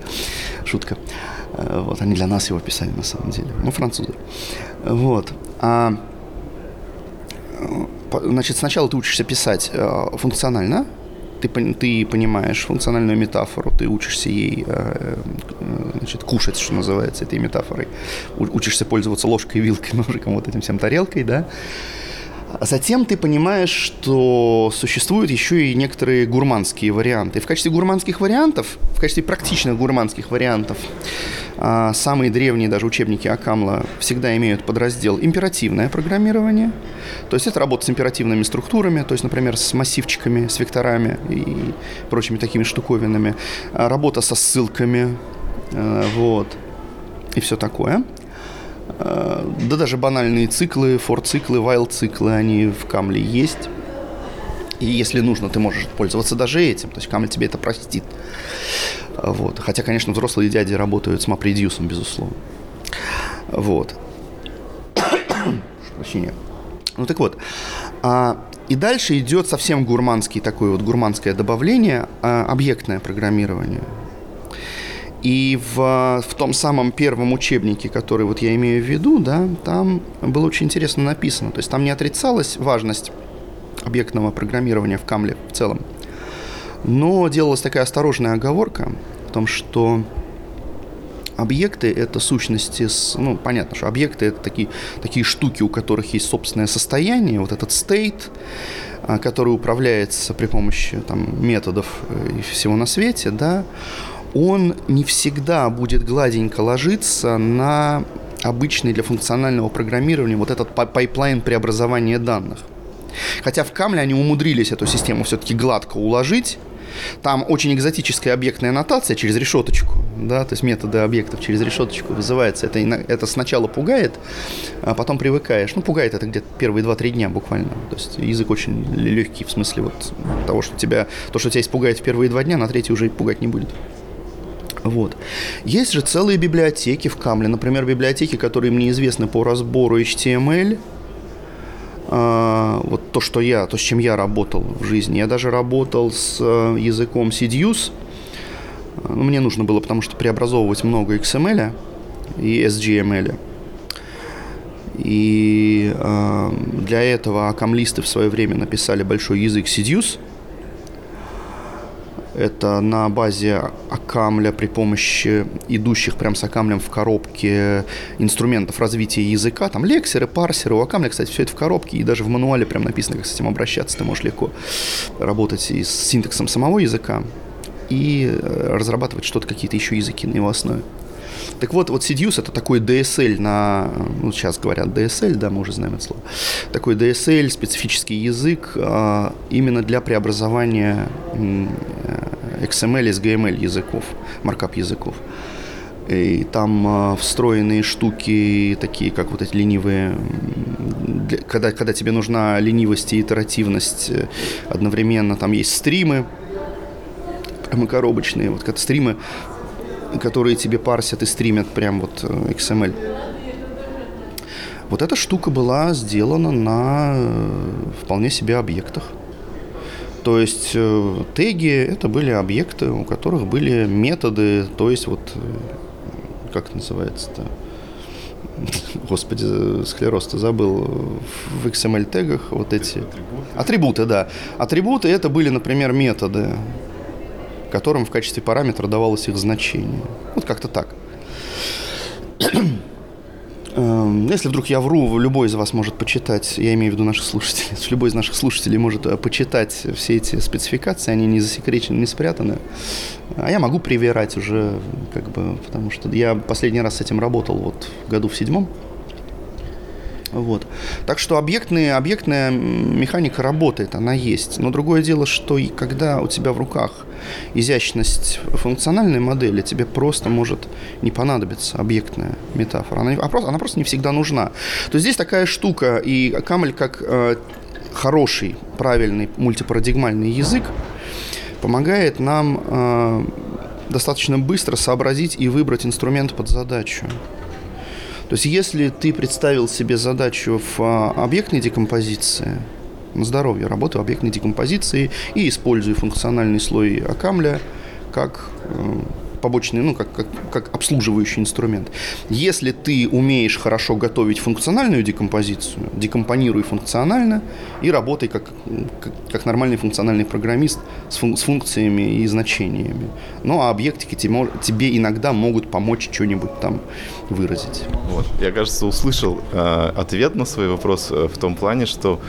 шутка. А, вот, они для нас его писали на самом деле, ну, французы. Вот. А, значит, сначала ты учишься писать а, функционально, ты, ты понимаешь функциональную метафору, ты учишься ей э, э, значит, кушать, что называется, этой метафорой. Учишься пользоваться ложкой, вилкой, [LAUGHS] ножиком, вот этим всем тарелкой, да. А затем ты понимаешь, что существуют еще и некоторые гурманские варианты. В качестве гурманских вариантов, в качестве практичных гурманских вариантов, самые древние даже учебники Акамла всегда имеют подраздел императивное программирование. То есть это работа с императивными структурами, то есть, например, с массивчиками, с векторами и прочими такими штуковинами. А, работа со ссылками, а, вот, и все такое. Да даже банальные циклы, for-циклы, while-циклы, они в Камле есть. И если нужно, ты можешь пользоваться даже этим. То есть Камль тебе это простит. Вот. Хотя, конечно, взрослые дяди работают с MapReduce, безусловно. Вот. Прощения. Ну так вот. А, и дальше идет совсем гурманский такое вот гурманское добавление, а, объектное программирование. И в, в том самом первом учебнике, который вот я имею в виду, да, там было очень интересно написано. То есть там не отрицалась важность объектного программирования в Камле в целом. Но делалась такая осторожная оговорка в том, что объекты – это сущности, с, ну, понятно, что объекты – это такие, такие штуки, у которых есть собственное состояние, вот этот state, а, который управляется при помощи там, методов э, и всего на свете, да, он не всегда будет гладенько ложиться на обычный для функционального программирования вот этот pipeline преобразования данных. Хотя в Камле они умудрились эту систему все-таки гладко уложить, там очень экзотическая объектная нотация через решеточку, да, то есть методы объектов через решеточку вызывается. Это, это сначала пугает, а потом привыкаешь. Ну, пугает это где-то первые 2-3 дня буквально. То есть язык очень легкий в смысле вот того, что тебя, то, что тебя испугает в первые два дня, на третий уже пугать не будет. Вот. Есть же целые библиотеки в Камле, например, библиотеки, которые мне известны по разбору HTML, вот то, что я, то, с чем я работал в жизни. Я даже работал с э, языком CDUS. Ну, мне нужно было, потому что преобразовывать много XML и SGML. И э, для этого акамлисты в свое время написали большой язык CDUS – это на базе Акамля при помощи идущих прям с Акамлем в коробке инструментов развития языка. Там лексеры, парсеры. У Акамля, кстати, все это в коробке. И даже в мануале прям написано, как с этим обращаться. Ты можешь легко работать и с синтаксом самого языка и э, разрабатывать что-то, какие-то еще языки на его основе. Так вот, вот Sidious это такой DSL на, ну, сейчас говорят DSL, да, мы уже знаем это слово. Такой DSL, специфический язык а, именно для преобразования XML из GML языков, маркап языков. И там а, встроенные штуки, такие как вот эти ленивые, для, когда, когда тебе нужна ленивость и итеративность э, одновременно, там есть стримы, прямо коробочные, вот как стримы которые тебе парсят и стримят прям вот э, XML. Вот эта штука была сделана на э, вполне себе объектах. То есть э, теги это были объекты, у которых были методы, то есть вот как называется-то? [LAUGHS] Господи, склероз-то забыл. В XML тегах вот эти атрибуты. атрибуты, да. Атрибуты это были, например, методы которым в качестве параметра давалось их значение. Вот как-то так. [CLEARS THROAT] Эм, если вдруг я вру, любой из вас может почитать, я имею в виду наших слушателей, [LAUGHS] любой из наших слушателей может э, почитать все эти спецификации, они не засекречены, не спрятаны. А я могу привирать уже, как бы, потому что я последний раз с этим работал вот в году в седьмом. Вот. Так что объектные, объектная механика работает, она есть. Но другое дело, что и когда у тебя в руках изящность функциональной модели, тебе просто может не понадобиться объектная метафора. Она, она просто не всегда нужна. То здесь такая штука, и Камель как э, хороший, правильный мультипарадигмальный язык помогает нам э, достаточно быстро сообразить и выбрать инструмент под задачу. То есть если ты представил себе задачу в а, объектной декомпозиции, на здоровье, работаю в объектной декомпозиции и использую функциональный слой Акамля как э, побочный, ну, как, как, как обслуживающий инструмент. Если ты умеешь хорошо готовить функциональную декомпозицию, декомпонируй функционально и работай как, как, как нормальный функциональный программист с, фун, с функциями и значениями. Ну, а объектики тебе, тебе иногда могут помочь что-нибудь там выразить. Вот. Я, кажется, услышал э, ответ на свой вопрос э, в том плане, что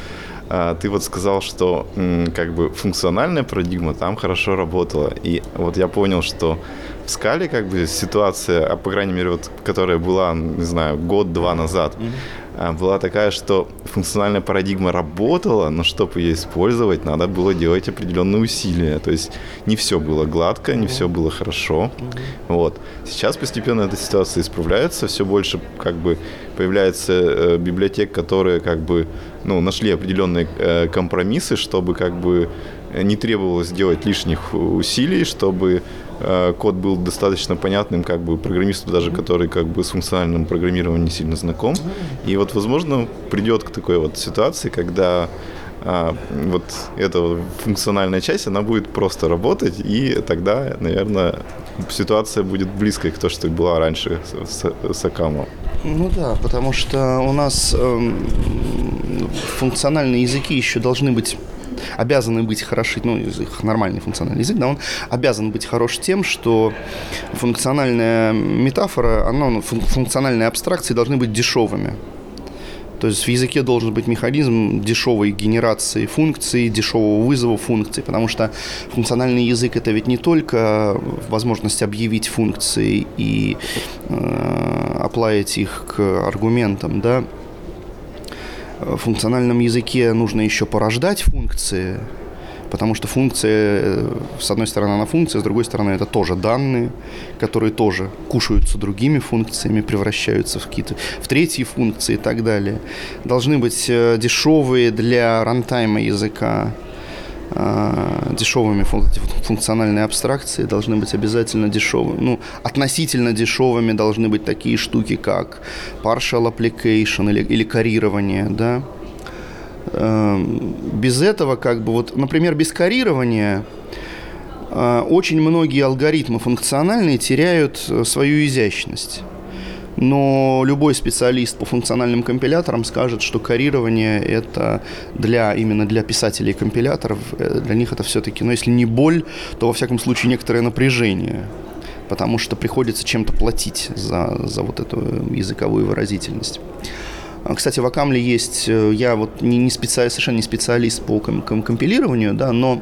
э, ты вот сказал, что как бы функциональная парадигма там хорошо работала. И вот я понял, что скале как бы ситуация, а по крайней мере, вот, которая была, не знаю, год-два назад, mm-hmm. была такая, что функциональная парадигма работала, но чтобы ее использовать, надо было делать определенные усилия. То есть не все было гладко, не mm-hmm. все было хорошо. Mm-hmm. Вот. Сейчас постепенно эта ситуация исправляется, все больше как бы появляется э, библиотек, которые как бы ну, нашли определенные э, компромиссы, чтобы как бы не требовалось делать лишних усилий, чтобы Э, код был достаточно понятным как бы программисту даже, который как бы с функциональным программированием не сильно знаком. И вот, возможно, придет к такой вот ситуации, когда а, вот эта функциональная часть, она будет просто работать, и тогда, наверное, ситуация будет близкой к тому, что была раньше с, с Акамом. Ну да, потому что у нас э, функциональные языки еще должны быть обязаны быть хороши, ну, язык, нормальный функциональный язык, да, он обязан быть хорош тем, что функциональная метафора, она, ну, функциональные абстракции должны быть дешевыми. То есть в языке должен быть механизм дешевой генерации функций, дешевого вызова функций, потому что функциональный язык это ведь не только возможность объявить функции и э, оплавить их к аргументам, да, функциональном языке нужно еще порождать функции, потому что функция, э, с одной стороны, она функция, с другой стороны, это тоже данные, которые тоже кушаются другими функциями, превращаются в какие-то, в третьи функции и так далее. Должны быть э, дешевые для рантайма языка дешевыми функциональные абстракции должны быть обязательно дешевыми. Ну, относительно дешевыми должны быть такие штуки, как partial application или, или карирование, да. Эм, без этого, как бы, вот, например, без карирования э, очень многие алгоритмы функциональные теряют э, свою изящность но любой специалист по функциональным компиляторам скажет, что карирование это для именно для писателей компиляторов, э, для них это все-таки, ну если не боль, то во всяком случае некоторое напряжение, потому что приходится чем-то платить за, за вот эту языковую выразительность. А, кстати, в Акамле есть, э, я вот не, не специалист, совершенно не специалист по ком- ком- компилированию, да, но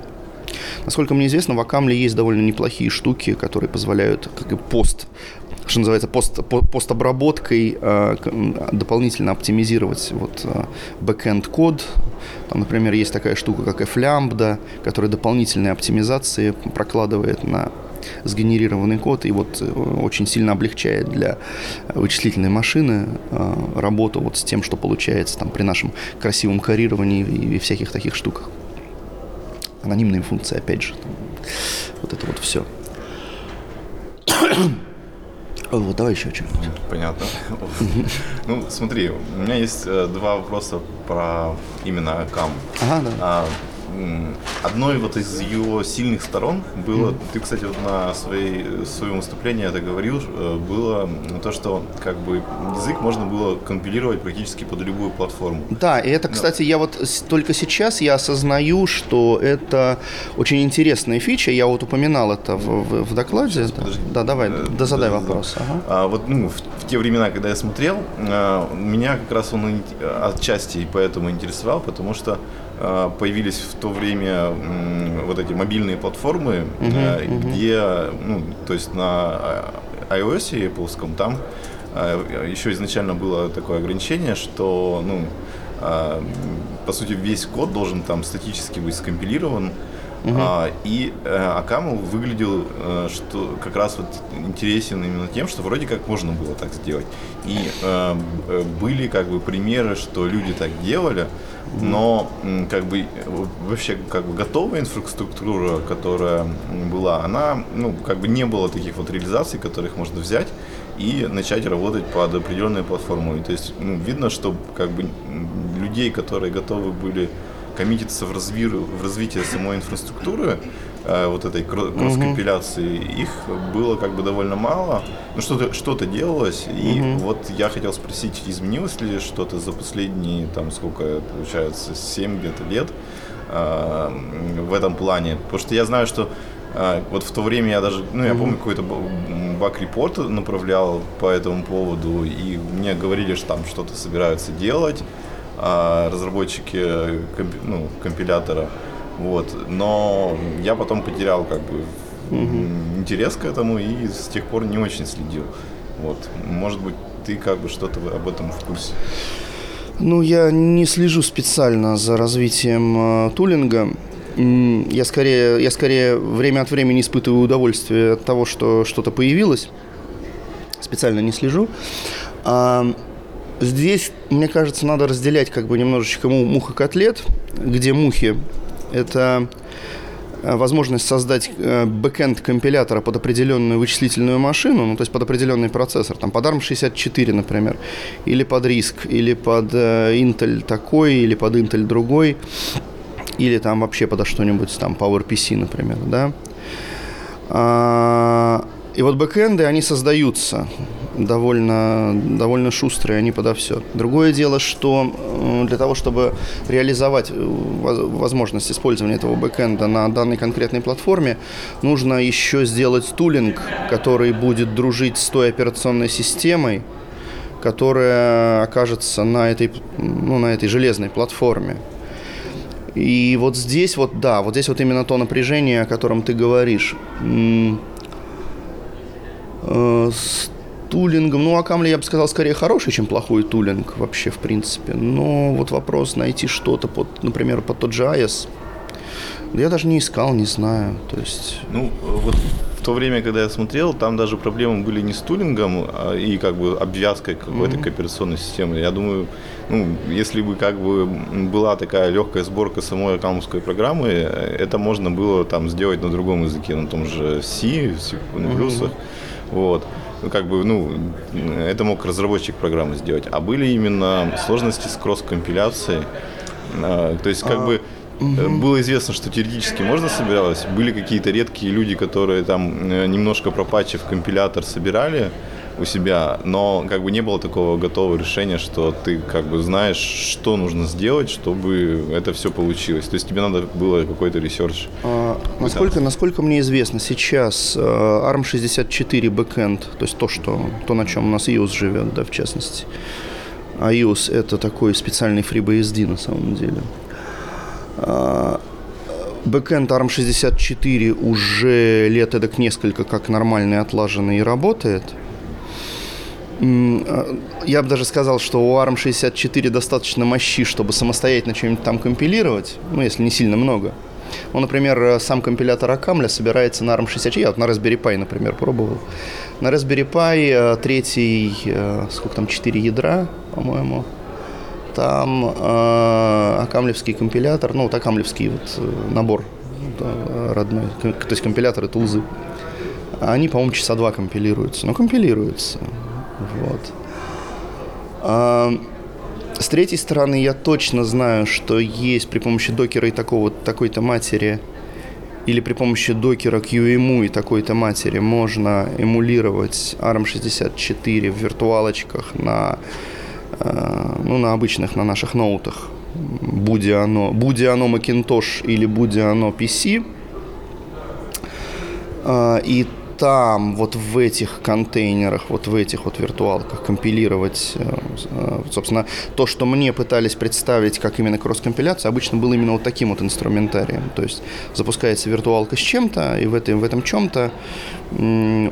Насколько мне известно, в Акамле есть довольно неплохие штуки, которые позволяют как и пост что называется, пост, постобработкой э, дополнительно оптимизировать вот backend код. Там, например, есть такая штука, как flambda, которая дополнительные оптимизации прокладывает на сгенерированный код и вот э, очень сильно облегчает для вычислительной машины э, работу вот с тем, что получается там при нашем красивом карировании и, и всяких таких штуках. Анонимные функции, опять же. Там, вот это вот все. Вот, давай еще что-нибудь. Понятно. Ну, смотри, у меня есть э, два вопроса про именно КАМ. Ага, да. Одной вот из ее сильных сторон было, mm-hmm. ты, кстати, вот на своей, своем выступлении это говорил, э, было то, что как бы язык можно было компилировать практически под любую платформу. Да, и это, кстати, я вот только сейчас я осознаю, что это очень интересная фича, я вот упоминал это в, в, в докладе. Сейчас, да. да, давай, э, да, задай да, вопрос. Ага. А, вот ну, в, в те времена, когда я смотрел, а, меня как раз он отчасти и поэтому интересовал, потому что появились в то время вот эти мобильные платформы, uh-huh, где, ну, то есть на а, iOS и Apple там еще изначально было такое ограничение, что, ну, по сути, весь код должен там статически быть скомпилирован, Uh-huh. А, и а, Акамл выглядел, а, что как раз вот интересен именно тем, что вроде как можно было так сделать. И а, были как бы примеры, что люди так делали, но как бы вообще как бы готовая инфраструктура, которая была, она ну как бы не было таких вот реализаций, которых можно взять и начать работать под определенной платформой. То есть ну, видно, что как бы людей, которые готовы были коммититься в, разви... в развитие самой инфраструктуры, э, вот этой кросс-компиляции, mm-hmm. их было как бы довольно мало. Ну, что-то, что-то делалось, и mm-hmm. вот я хотел спросить, изменилось ли что-то за последние, там, сколько, получается, 7 где-то лет э, в этом плане? Потому что я знаю, что э, вот в то время я даже, ну, я mm-hmm. помню, какой-то баг-репорт направлял по этому поводу, и мне говорили, что там что-то собираются делать, разработчики комп, ну, компилятора. Вот. Но я потом потерял как бы угу. интерес к этому и с тех пор не очень следил. Вот. Может быть, ты как бы что-то об этом в курсе? Ну, я не слежу специально за развитием э, тулинга. Я скорее, я скорее время от времени испытываю удовольствие от того, что что-то появилось. Специально не слежу. А, Здесь, мне кажется, надо разделять как бы немножечко мух и котлет, где мухи – это возможность создать бэкэнд компилятора под определенную вычислительную машину, ну, то есть под определенный процессор, там, под ARM64, например, или под RISC, или под Intel такой, или под Intel другой, или там вообще подо что-нибудь, там, PowerPC, например, да. И вот бэкэнды, они создаются довольно, довольно шустрые, они подо все. Другое дело, что э, для того, чтобы реализовать э, возможность использования этого бэкэнда на данной конкретной платформе, нужно еще сделать тулинг, который будет дружить с той операционной системой, которая окажется на этой, ну, на этой железной платформе. И вот здесь вот, да, вот здесь вот именно то напряжение, о котором ты говоришь. Э, с тулингом, ну, Акамли, я бы сказал, скорее хороший, чем плохой тулинг вообще, в принципе. Но вот вопрос найти что-то, под, например, под тот же AES, я даже не искал, не знаю. То есть... Ну, вот в то время, когда я смотрел, там даже проблемы были не с тулингом а и как бы обвязкой какой-то mm-hmm. операционной системы. Я думаю, ну, если бы как бы была такая легкая сборка самой аккаунтской программы, это можно было там сделать на другом языке, на том же C, C++. Mm-hmm. Вот. Ну, как бы, ну, это мог разработчик программы сделать. А были именно сложности с кросс-компиляцией. А, то есть, как а, бы, угу. было известно, что теоретически можно собиралось. Были какие-то редкие люди, которые там э, немножко пропатчив компилятор собирали, у себя, но как бы не было такого готового решения, что ты как бы знаешь, что нужно сделать, чтобы это все получилось. То есть тебе надо было какой-то research. А, насколько, насколько мне известно, сейчас ARM64 backend, то есть то, что, то, на чем у нас iOS живет, да, в частности. А iOS это такой специальный FreeBSD на самом деле. Бэкэнд ARM64 уже лет эдак несколько как нормальный, отлаженный и работает – а, я бы даже сказал, что у ARM64 достаточно мощи, чтобы самостоятельно что-нибудь там компилировать, ну, если не сильно много. Ну, например, сам компилятор Акамля собирается на ARM64. Я вот на Raspberry Pi, например, пробовал. На Raspberry Pi э, третий, э, сколько там, 4 ядра, по-моему. Там э, акамлевский компилятор, ну, вот акамлевский вот э, набор да, родной, то есть компиляторы, тулзы. Они, по-моему, часа два компилируются. Но компилируются. Вот. А, с третьей стороны, я точно знаю, что есть при помощи докера и такого, такой-то матери или при помощи докера QEMU и такой-то матери можно эмулировать ARM64 в виртуалочках на, э, ну, на обычных, на наших ноутах. Будь оно, будь оно Macintosh или будь оно PC. А, и там, вот в этих контейнерах, вот в этих вот виртуалках компилировать, э, э, собственно, то, что мне пытались представить как именно кросс-компиляция, обычно было именно вот таким вот инструментарием. То есть запускается виртуалка с чем-то, и в этом, в этом чем-то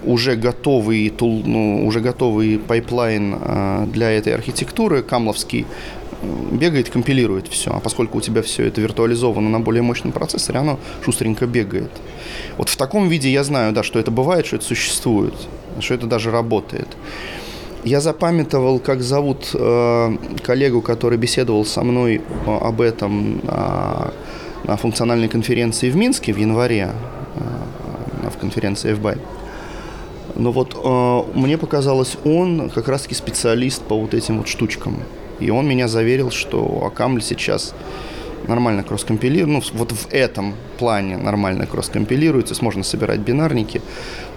уже готовый, tool, ну, уже готовый pipeline э, для этой архитектуры, камловский, бегает, компилирует все. А поскольку у тебя все это виртуализовано на более мощном процессоре, оно шустренько бегает. Вот в таком виде я знаю, да, что это бывает, что это существует, что это даже работает. Я запамятовал, как зовут э, коллегу, который беседовал со мной э, об этом э, на функциональной конференции в Минске в январе, э, в конференции FBI. Но вот э, мне показалось, он как раз-таки специалист по вот этим вот штучкам. И он меня заверил, что Акамль сейчас нормально кросс-компилирует, ну, вот в этом плане нормально кросс-компилируется, можно собирать бинарники.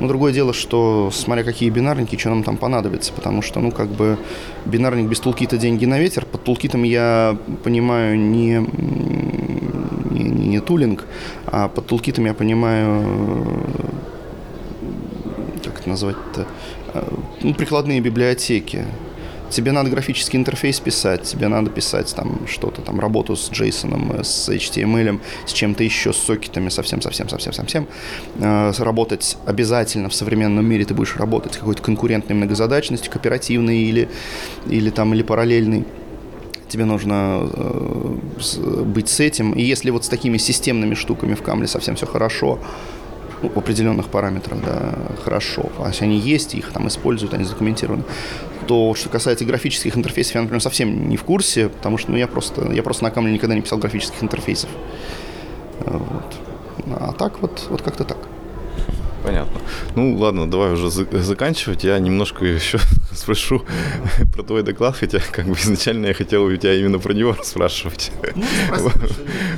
Но другое дело, что смотря какие бинарники, что нам там понадобится, потому что, ну, как бы бинарник без тулкита деньги на ветер. Под тулкитом я понимаю не, не, не, тулинг, а под тулкитом я понимаю, как это назвать-то, ну, прикладные библиотеки. Тебе надо графический интерфейс писать, тебе надо писать там что-то, там работу с JSON, с HTML, с чем-то еще, с сокетами, совсем-совсем-совсем-совсем. Э, работать обязательно в современном мире ты будешь работать с какой-то конкурентной многозадачностью, кооперативной или, или, там, или параллельной тебе нужно э, быть с этим. И если вот с такими системными штуками в Камле совсем все хорошо, ну, в определенных параметрах, да, хорошо. А если они есть, их там используют, они задокументированы. То, что касается графических интерфейсов, я, например, совсем не в курсе, потому что ну, я, просто, я просто на камне никогда не писал графических интерфейсов. Вот. А так вот, вот как-то так. Понятно. Ну ладно, давай уже заканчивать. Я немножко еще [LAUGHS] спрошу [LAUGHS] про твой доклад, хотя как бы изначально я хотел у тебя именно про него спрашивать. Ну,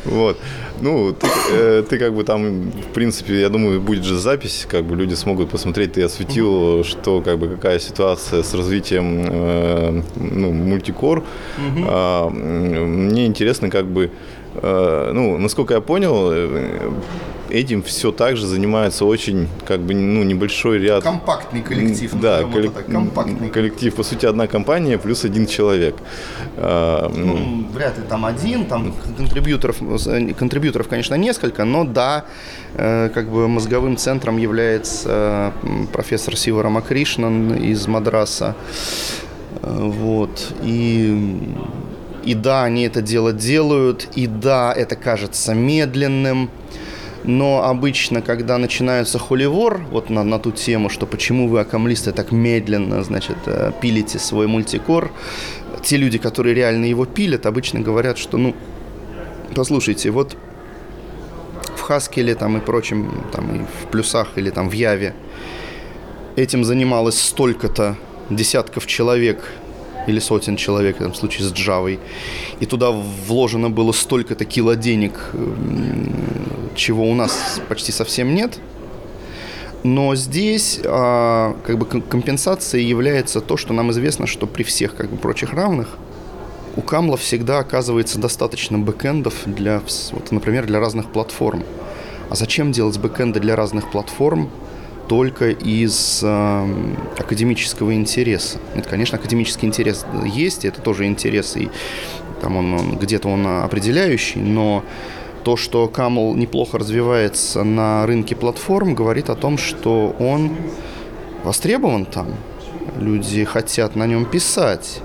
вот. Ну, ты, э, ты как бы там, в принципе, я думаю, будет же запись, как бы люди смогут посмотреть, ты осветил, что как бы какая ситуация с развитием э, ну, мультикор. А, мне интересно, как бы, э, ну, насколько я понял, этим все так же занимается очень, как бы, ну, небольшой ряд... Компактный коллектив. Да, коллек... так, компактный коллектив. По сути, одна компания плюс один человек. А, ну, ну, вряд ли там один, там контрибьюторов, контрибьюторов, конечно, несколько, но да, э, как бы мозговым центром является профессор Сива Макришнан из Мадраса. Э, вот. И и да, они это дело делают, и да, это кажется медленным, но обычно, когда начинается холивор, вот на, на ту тему, что почему вы, аккомлисты, так медленно, значит, э, пилите свой мультикор, те люди, которые реально его пилят, обычно говорят, что, ну, послушайте, вот в Хаскеле там и прочем, там и в плюсах или там в Яве этим занималось столько-то десятков человек или сотен человек, в этом случае с Java, и туда вложено было столько-то кило денег, чего у нас почти совсем нет. Но здесь а, как бы компенсацией является то, что нам известно, что при всех как бы прочих равных у Камла всегда оказывается достаточно бэкэндов для, вот, например, для разных платформ. А зачем делать бэкэнды для разных платформ только из э, академического интереса? Нет, конечно, академический интерес есть, это тоже интерес, и там он, он где-то он определяющий, но то, что Camel неплохо развивается на рынке платформ, говорит о том, что он востребован там. Люди хотят на нем писать.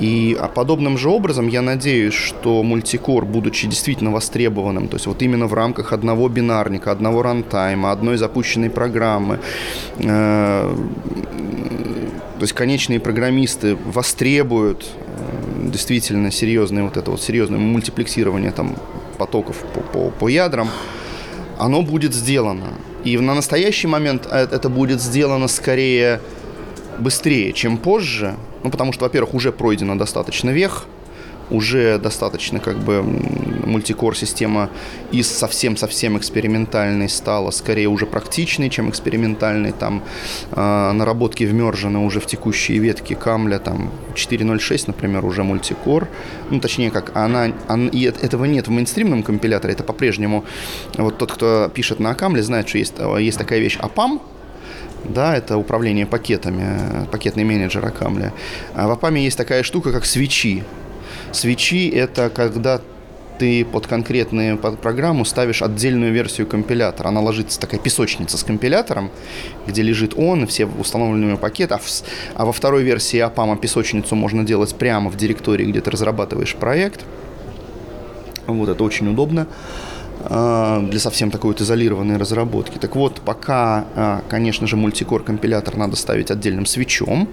И а подобным же образом я надеюсь, что мультикор, будучи действительно востребованным, то есть вот именно в рамках одного бинарника, одного рантайма, одной запущенной программы, э, то есть конечные программисты востребуют э, действительно серьезное вот это вот серьезное мультиплексирование там потоков по, по, по ядрам, оно будет сделано. И на настоящий момент э, это будет сделано скорее быстрее, чем позже, ну, потому что, во-первых, уже пройдено достаточно вех, уже достаточно как бы мультикор система из совсем-совсем экспериментальной стала скорее уже практичной, чем экспериментальной. Там э, наработки вмержены уже в текущие ветки камля, там 4.06, например, уже мультикор. Ну, точнее, как она, она и этого нет в мейнстримном компиляторе, это по-прежнему вот тот, кто пишет на камле, знает, что есть, есть такая вещь APAM, да, это управление пакетами, пакетный менеджер Акамля. А в Апаме есть такая штука, как свечи. Свечи – это когда ты под конкретную под программу ставишь отдельную версию компилятора. Она ложится такая песочница с компилятором, где лежит он все установленные пакеты. А, в, а во второй версии APAM песочницу можно делать прямо в директории, где ты разрабатываешь проект. Вот это очень удобно для совсем такой вот изолированной разработки. Так вот, пока, а, конечно же, мультикор компилятор надо ставить отдельным свечом,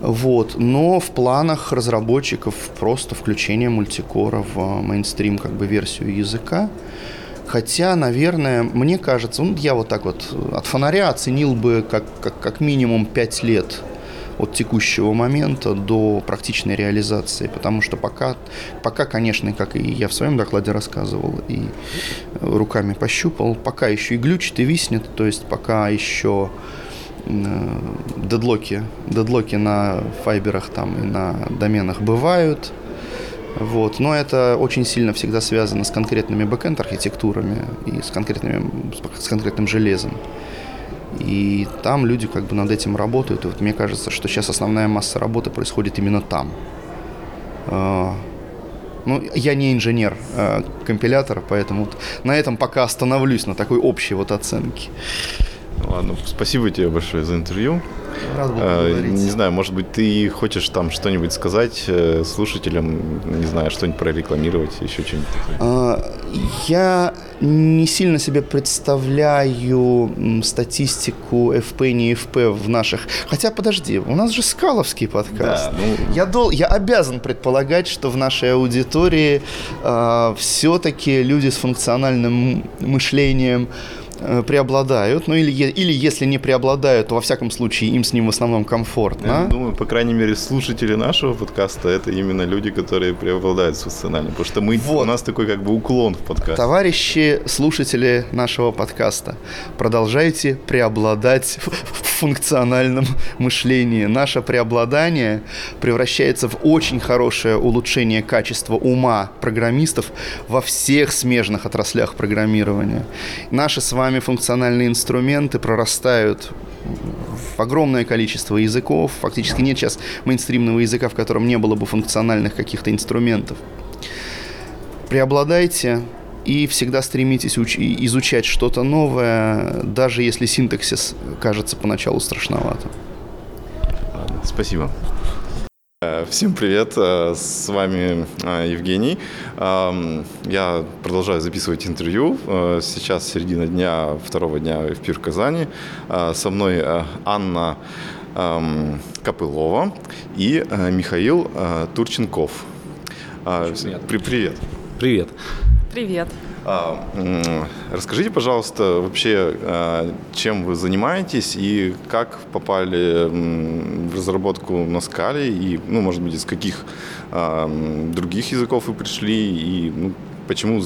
вот. Но в планах разработчиков просто включение мультикора в а, мейнстрим как бы версию языка. Хотя, наверное, мне кажется, ну, я вот так вот от фонаря оценил бы как, как, как минимум 5 лет от текущего момента до практичной реализации, потому что пока, пока, конечно, как и я в своем докладе рассказывал и руками пощупал, пока еще и глючит, и виснет, то есть пока еще дедлоки, дедлоки на файберах там и на доменах бывают. Вот. Но это очень сильно всегда связано с конкретными бэкэнд-архитектурами и с, конкретными, с конкретным железом. И там люди как бы над этим работают. И вот мне кажется, что сейчас основная масса работы происходит именно там. А, ну, я не инженер а, компилятора, поэтому вот на этом пока остановлюсь, на такой общей вот оценке. Ладно, спасибо тебе большое за интервью. Рад был Э, поговорить. Не знаю, может быть, ты хочешь там что-нибудь сказать э, слушателям, не знаю, что-нибудь прорекламировать, еще что-нибудь такое? А, Я не сильно себе представляю статистику ФП не ФП в наших... Хотя, подожди, у нас же скаловский подкаст. Да, ну- я, дол... я обязан предполагать, что в нашей аудитории все-таки люди с функциональным мышлением э, преобладают, ну или, или если не преобладают, то во всяком случае им с ним в основном комфортно. Я думаю, по крайней мере, слушатели нашего подкаста это именно люди, которые преобладают функционально. Потому что мы, Вот. у нас такой как бы уклон в подкасте. Товарищи слушатели нашего подкаста, продолжайте преобладать в в функциональном мышлении. Наше преобладание превращается в очень хорошее улучшение качества ума программистов во всех смежных отраслях программирования. Наши с вами функциональные инструменты прорастают в огромное количество языков. Фактически нет сейчас мейнстримного языка, в котором не было бы функциональных каких-то инструментов преобладайте и всегда стремитесь уч- изучать что-то новое, даже если синтаксис кажется поначалу страшноватым. Спасибо. Э, Всем привет, э, с вами э, Евгений. Эм, Я продолжаю записывать интервью. Сейчас середина дня, второго дня в Пир Казани. Со мной Анна эм, Копылова и Михаил Турченков. Э, при- Привет. Привет. Привет. А, Расскажите, пожалуйста, вообще, а, чем вы занимаетесь и как попали в разработку на скале, и, ну, может быть, из каких а, других языков вы пришли, и ну, почему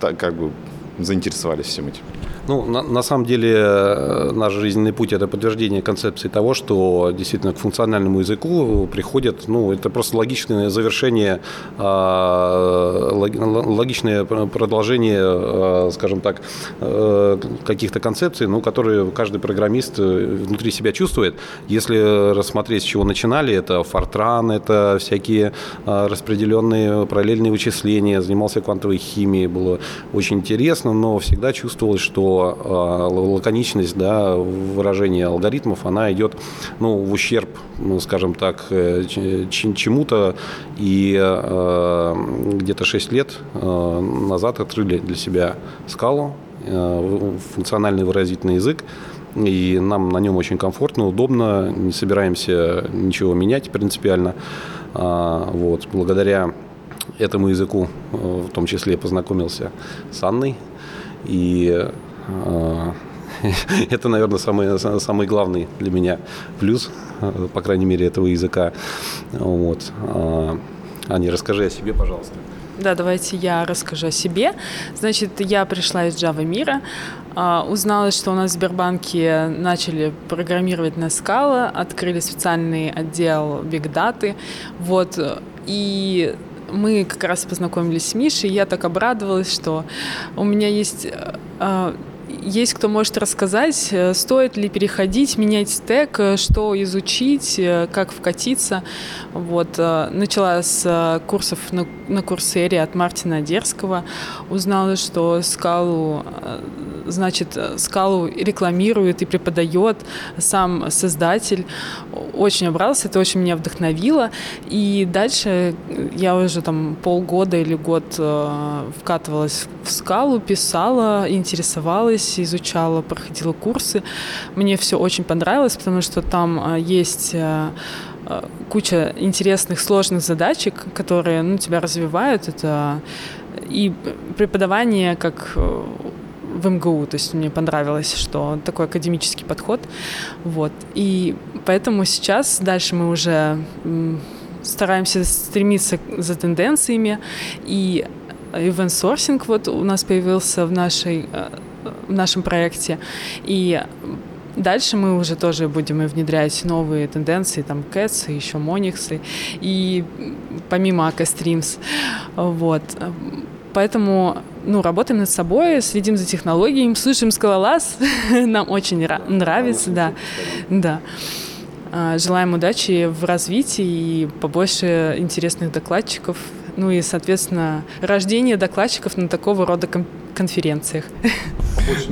как бы заинтересовались всем этим? Ну, на, на самом деле, э, наш жизненный путь – это подтверждение концепции того, что действительно к функциональному языку приходят, ну, это просто логичное завершение, а, лог- логичное продолжение, а, скажем так, э, каких-то концепций, ну, которые каждый программист э, внутри себя чувствует. Если рассмотреть, с чего начинали, это Fortran, это всякие а, распределенные параллельные вычисления, занимался квантовой химией, было очень интересно, но всегда чувствовалось, что л- лаконичность да, выражения алгоритмов, она идет ну, в ущерб, ну, скажем так, э, чему-то. И э, где-то 6 лет э, назад открыли для себя скалу, э, функциональный выразительный язык. И нам на нем очень комфортно, удобно, не собираемся ничего менять принципиально. Вот, благодаря этому языку, э, в том числе, познакомился с Анной. И э, [LAUGHS] это, наверное, самый, самый главный для меня плюс, по крайней мере, этого языка. Вот. А, Аня, расскажи о себе, пожалуйста. Да, давайте я расскажу о себе. Значит, я пришла из Java мира, а, узнала, что у нас в Сбербанке начали программировать на Scala, открыли специальный отдел Big Data, вот, и мы как раз познакомились с Мишей, я так обрадовалась, что у меня есть а, есть кто может рассказать, э, стоит ли переходить, менять стек, э, что изучить, э, как вкатиться. Вот. Начала с курсов на, на курсере от Мартина Дерского. Узнала, что скалу, значит, э, скалу рекламирует и преподает сам создатель. Очень обрадовалась, это очень меня вдохновило. И дальше я уже там полгода или год э, вкатывалась в скалу, писала, интересовалась, изучала, проходила курсы. Мне все очень понравилось, потому что там э, есть э, э, куча интересных, сложных задачек, которые ну, тебя развивают. Это и преподавание как э, в МГУ, то есть мне понравилось, что такой академический подход, вот, и поэтому сейчас дальше мы уже стараемся стремиться за тенденциями, и event sourcing вот у нас появился в нашей э, в нашем проекте, и Дальше мы уже тоже будем внедрять новые тенденции, там, и еще Monix, и помимо Streams. Вот. Поэтому, ну, работаем над собой, следим за технологиями, слушаем скалолаз, [LAUGHS] нам очень нра- нравится, да, да. А, Желаем удачи в развитии и побольше интересных докладчиков, ну и, соответственно, рождение докладчиков на такого рода конференциях.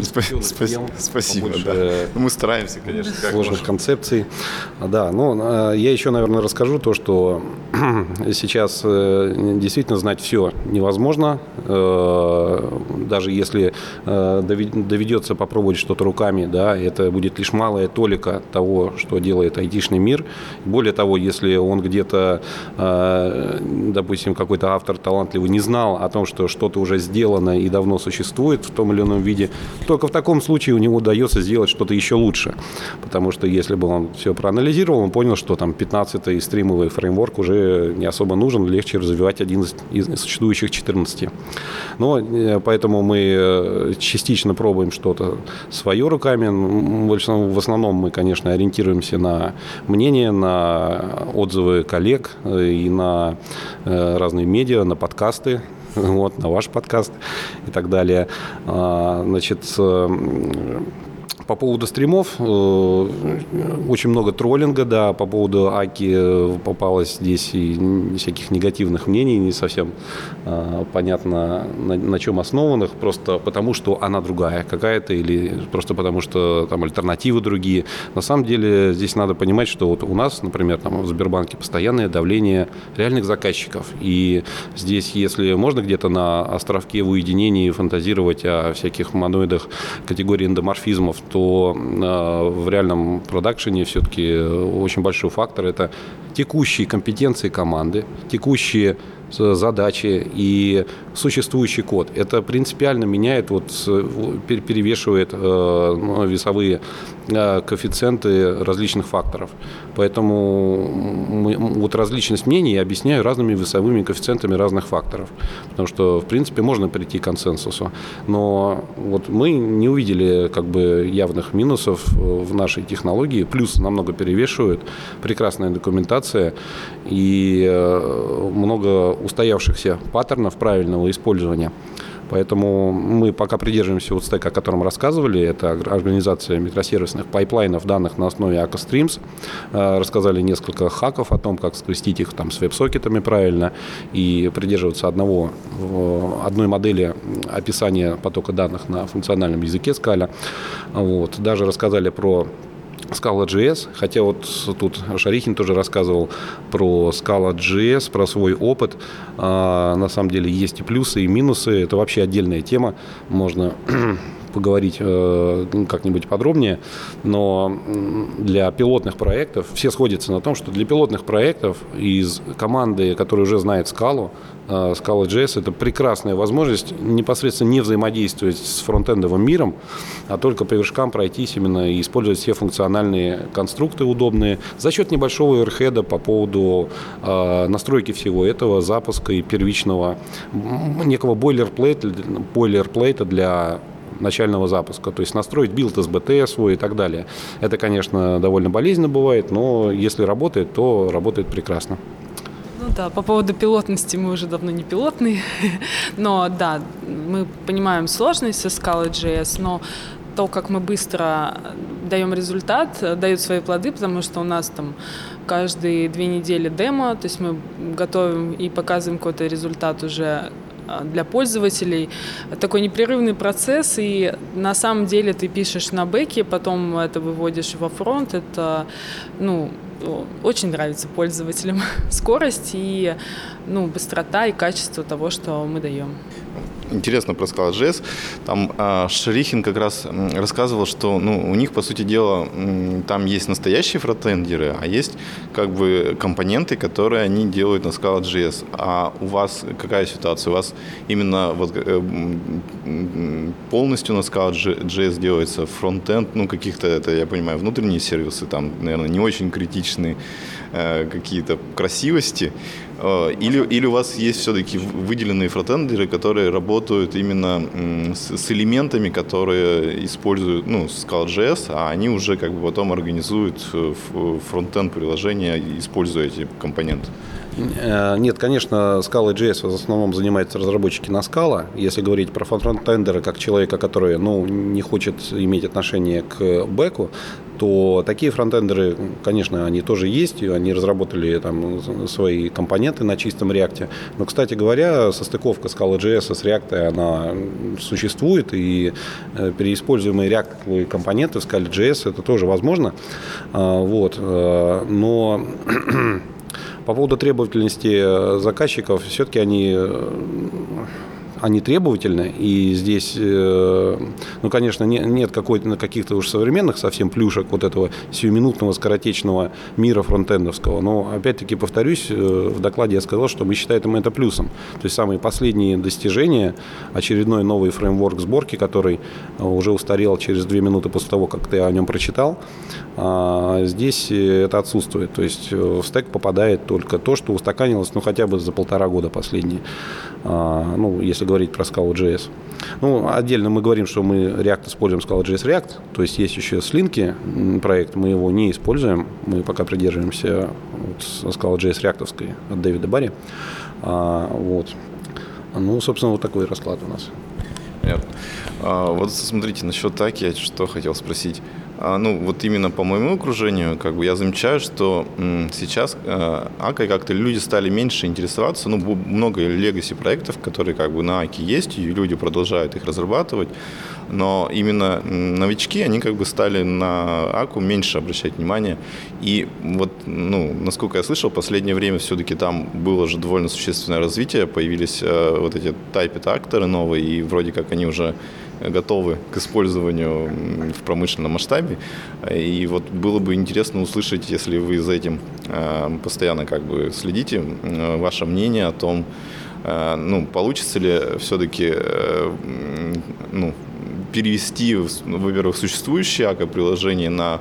Спа- спа- Спасибо. да. Ну, Мы стараемся, конечно, сложных концепций. Да, ну, э, я еще, наверное, расскажу то, что [CLEARS THROAT] сейчас э, действительно знать все невозможно. Э, Даже если э, доведется попробовать что-то руками, да, это будет лишь малая толика того, что делает айтишный мир. Более того, если он где-то, э, допустим, какой-то автор талантливый не знал о том, что что-то уже сделано и давно существует в том или ином виде, только в таком случае у него удается сделать что-то еще лучше. Потому что если бы он все проанализировал, он понял, что там 15-й стримовый фреймворк уже не особо нужен, легче развивать один из, существующих 14. Но э, поэтому мы э, частично пробуем что-то свое руками. В основном, мы, конечно, ориентируемся на мнение, на отзывы коллег э, и на разные медиа, на подкасты, [LAUGHS] вот, на ваш подкаст и так далее. А, Значит, э, по поводу стримов, э, очень много троллинга, да, по поводу Аки э, попалось здесь и всяких негативных мнений, не совсем э, понятно на, на чем основанных, просто потому что она другая какая-то или просто потому что там альтернативы другие. На самом деле здесь надо понимать, что вот у нас, например, там в Сбербанке постоянное давление реальных заказчиков. И здесь, если можно где-то на островке в уединении фантазировать о всяких моноидах категории эндоморфизмов, то э, в реальном продакшене все-таки очень большой фактор – это текущие компетенции команды, текущие задачи и существующий код. Это принципиально меняет, вот, перевешивает э, ну, весовые э, коэффициенты различных факторов. Поэтому вот различность мнений я объясняю разными весовыми коэффициентами разных факторов. Потому что, в принципе, можно прийти к консенсусу. Но вот мы не увидели как бы явных минусов э, в нашей технологии. Плюс намного перевешивают. Прекрасная документация и э, много устоявшихся паттернов правильного использования. Поэтому мы пока придерживаемся вот стека, о котором рассказывали. Это организация микросервисных пайплайнов данных на основе Akka Streams. Э, Рассказали несколько хаков о том, как скрестить их там с веб-сокетами правильно и придерживаться одного, одной модели описания потока данных на функциональном языке Scala. Вот. Даже рассказали про Scala.js, хотя вот тут Шарихин тоже рассказывал про Scala.js, про свой опыт. А, на самом деле есть и плюсы, и минусы. Это вообще отдельная тема. Можно поговорить э, как-нибудь подробнее, но для пилотных проектов все сходятся на том, что для пилотных проектов из команды, которая уже знает скалу, э, Scala.js это прекрасная возможность непосредственно не взаимодействовать с фронтендовым миром, а только по вершкам пройтись именно и использовать все функциональные конструкты удобные. За счет небольшого оверхеда по поводу э, настройки всего этого, запуска и первичного некого бойлерплейта, бойлерплейта для начального запуска, то есть настроить build SBT свой и так далее. Это, конечно, довольно болезненно бывает, но если работает, то работает прекрасно. Ну да, по поводу пилотности мы уже давно не пилотные, [LAUGHS] но да, мы понимаем сложность со Scala.js, но то, как мы быстро даем результат, дает свои плоды, потому что у нас там каждые две недели демо, то есть мы готовим и показываем какой-то результат уже для пользователей. Такой непрерывный процесс, и на самом деле ты пишешь на бэке, потом это выводишь во фронт, это, ну, очень нравится пользователям [LAUGHS] скорость и ну, быстрота и качество того, что мы даем. Интересно про Scala.js. Там а, Шарихин как раз рассказывал, что ну, у них, по сути дела, там есть настоящие фронтендеры, а есть как бы компоненты, которые они делают на Scala.js. А у вас какая ситуация? У вас именно вот, э, полностью на Scala.js делается фронтенд, ну, каких-то, это, я понимаю, внутренние сервисы, там, наверное, не очень критичные э, какие-то красивости, Э, или, или у вас есть все-таки выделенные фронтендеры, которые работают именно с, с элементами, которые используют, ну, Scala.js, а они уже как бы потом организуют э, фронтенд приложения, используя эти компоненты? Э, Нет, конечно, Scala.js в основном занимаются разработчики на Scala. Если говорить про фронтендера как человека, который ну, не хочет иметь отношение к бэку, то такие фронтендеры, конечно, они тоже есть, они разработали там свои компоненты на чистом реакте. Но, кстати говоря, состыковка Scala.js с React, она существует, и э, переиспользуемые реактовые компоненты в Scala.js это тоже возможно. А, вот. Э, но [CLEARS THROAT] по поводу требовательности заказчиков, все-таки они они требовательны, и здесь, э, ну, конечно, нет какой-то, каких-то уж современных совсем плюшек вот этого сиюминутного скоротечного мира фронтендовского, но, опять-таки, повторюсь, э, в докладе я сказал, что мы считаем это плюсом. То есть самые последние достижения, очередной новый фреймворк сборки, который уже устарел через две минуты после того, как ты о нем прочитал, здесь это отсутствует. То есть э, в стек попадает только то, что устаканилось, ну, хотя бы за полтора года последние. А, ну, если говорить про Scala.js. Ну, отдельно мы говорим, что мы React используем Scala.js React, то есть есть еще слинки проект, мы его не используем, мы пока придерживаемся Scala.js React от Дэвида Барри. А, вот. Ну, собственно, вот такой расклад у нас. Понятно. А, вот смотрите, насчет таки, что хотел спросить. А, ну, вот именно по моему окружению, как бы я замечаю, что сейчас э, АКой как-то люди стали меньше интересоваться. Ну, много легаси проектов, которые как бы на АКе есть, и люди продолжают их разрабатывать. Но именно новички, они как бы стали на АКу меньше обращать внимание. И вот, ну, насколько я слышал, в последнее время все-таки там было же довольно существенное развитие. Появились э, вот эти typed акторы новые, и вроде как они уже готовы к использованию в промышленном масштабе. И вот было бы интересно услышать, если вы за этим э, постоянно как бы следите, ваше мнение о том, э, ну, получится ли все-таки э, ну, перевести, во-первых, существующие АКО-приложения на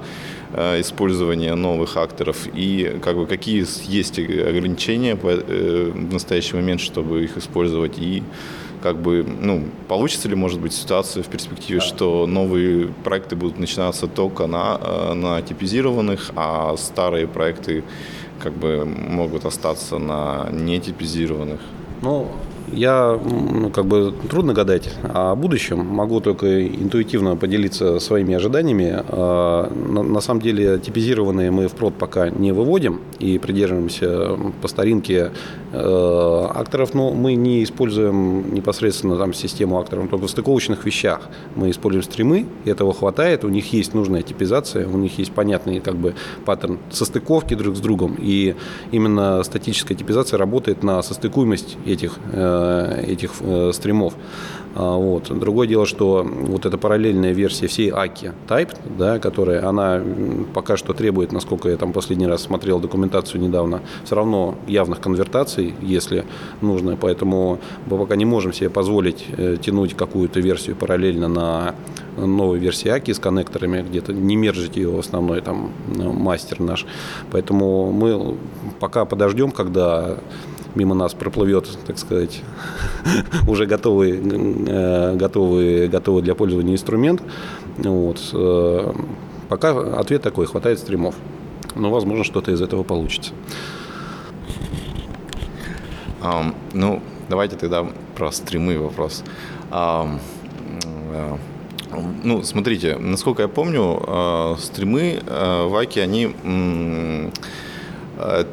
использование новых акторов и как бы какие есть ограничения в настоящий момент, чтобы их использовать и как бы, ну, получится ли, может быть, ситуация в перспективе, да. что новые проекты будут начинаться только на, э, на типизированных, а старые проекты как бы могут остаться на нетипизированных? Ну, я, ну, как бы трудно гадать о будущем, могу только интуитивно поделиться своими ожиданиями. А, на, самом деле типизированные мы в пока не выводим и придерживаемся по старинке э, акторов, но мы не используем непосредственно там систему акторов, только в стыковочных вещах. Мы используем стримы, этого хватает, у них есть нужная типизация, у них есть понятный как бы паттерн состыковки друг с другом, и именно статическая типизация работает на состыкуемость этих Э, этих э, стримов. А, вот. Другое дело, что вот эта параллельная версия всей Аки Type, да, которая, она пока что требует, насколько я там последний раз смотрел документацию недавно, все равно явных конвертаций, если нужно. Поэтому мы пока не можем себе позволить э, тянуть какую-то версию параллельно на новой версии Аки с коннекторами, где-то не мержить ее основной там мастер наш. Поэтому мы пока подождем, когда мимо нас проплывет, так сказать, [LAUGHS] уже готовый, э, готовый, готовый для пользования инструмент. Вот. Э, пока ответ такой, хватает стримов. Но, возможно, что-то из этого получится. Um, ну, давайте тогда про стримы вопрос. Um, uh, ну, смотрите, насколько я помню, uh, стримы uh, в Аке, они Э,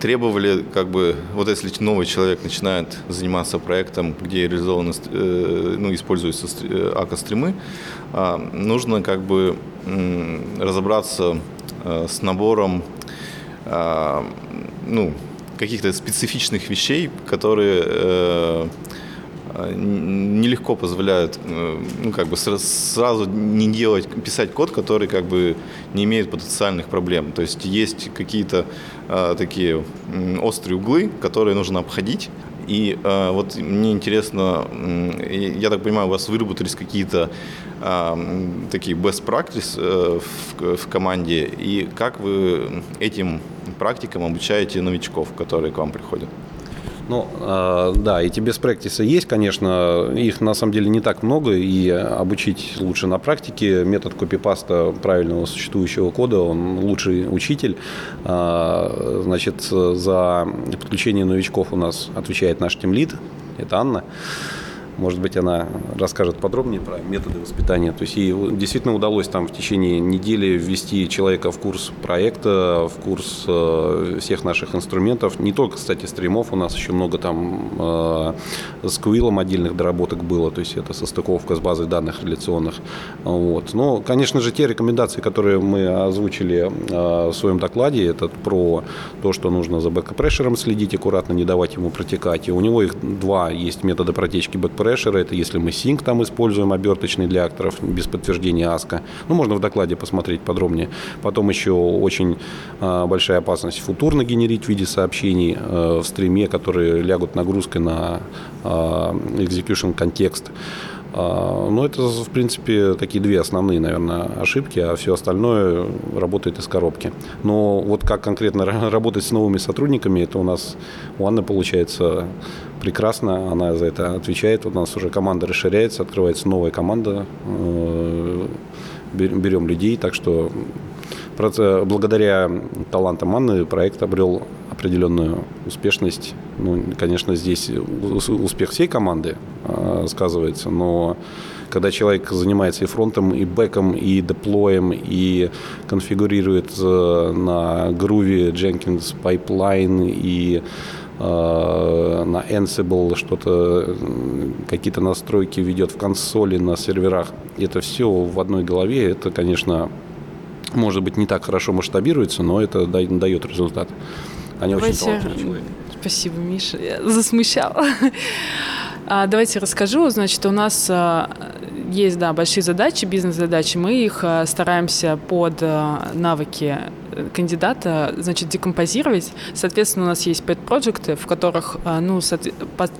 требовали, как бы, вот если новый человек начинает заниматься проектом, где реализованы, э, ну, используются э, АКО-стримы, а, нужно как бы разобраться с набором а, ну, каких-то специфичных вещей, которые Э, нелегко позволяют э, ну, как бы сразу не делать, писать код, который как бы не имеет потенциальных проблем. То есть есть какие-то э, такие острые углы, которые нужно обходить. И э, вот мне интересно, я так понимаю, у вас выработались какие-то э, такие best practice э, в, в команде, и как вы этим практикам обучаете новичков, которые к вам приходят? Ну, э, да, эти беспрактисы есть, конечно, их на самом деле не так много, и обучить лучше на практике. Метод копипаста правильного существующего кода, он лучший учитель. Э, значит, за подключение новичков у нас отвечает наш тимлид, это Анна. Может быть, она расскажет подробнее про методы воспитания. То есть ей действительно удалось там в течение недели ввести человека в курс проекта, в курс э, всех наших инструментов. Не только, кстати, стримов, у нас еще много там э, с Квиллом отдельных доработок было, то есть это состыковка с базой данных реляционных. Вот. Но, конечно же, те рекомендации, которые мы озвучили э, в своем докладе, это про то, что нужно за бэкпрешером следить аккуратно, не давать ему протекать. И у него их два есть метода протечки бэкпрешера. Это если мы синк там используем оберточный для акторов без подтверждения АСКа. Ну, можно в докладе посмотреть подробнее. Потом еще очень э, большая опасность футурно генерить в виде сообщений э, в стриме, которые лягут нагрузкой на э, execution контекст. А, ну, это, в принципе, такие две основные, наверное, ошибки, а все остальное работает из коробки. Но вот как конкретно [LAUGHS] работать с новыми сотрудниками, это у нас у Анны получается прекрасно, она за это отвечает. У нас уже команда расширяется, открывается новая команда, э, берем людей, так что благодаря талантам Анны проект обрел определенную успешность. Ну, конечно, здесь успех всей команды э, сказывается, но когда человек занимается и фронтом, и бэком, и деплоем, и конфигурирует э, на Groovy, Jenkins, Pipeline и на Ansible что-то, какие-то настройки ведет в консоли, на серверах. Это все в одной голове. Это, конечно, может быть, не так хорошо масштабируется, но это дает результат. Они Давайте... очень талантливые человек. Спасибо, Миша. Я засмущала. А, давайте расскажу. Значит, у нас а, есть, да, большие задачи, бизнес-задачи. Мы их а, стараемся под навыки кандидата, значит, декомпозировать. Соответственно, у нас есть пять проекты, в которых, ну,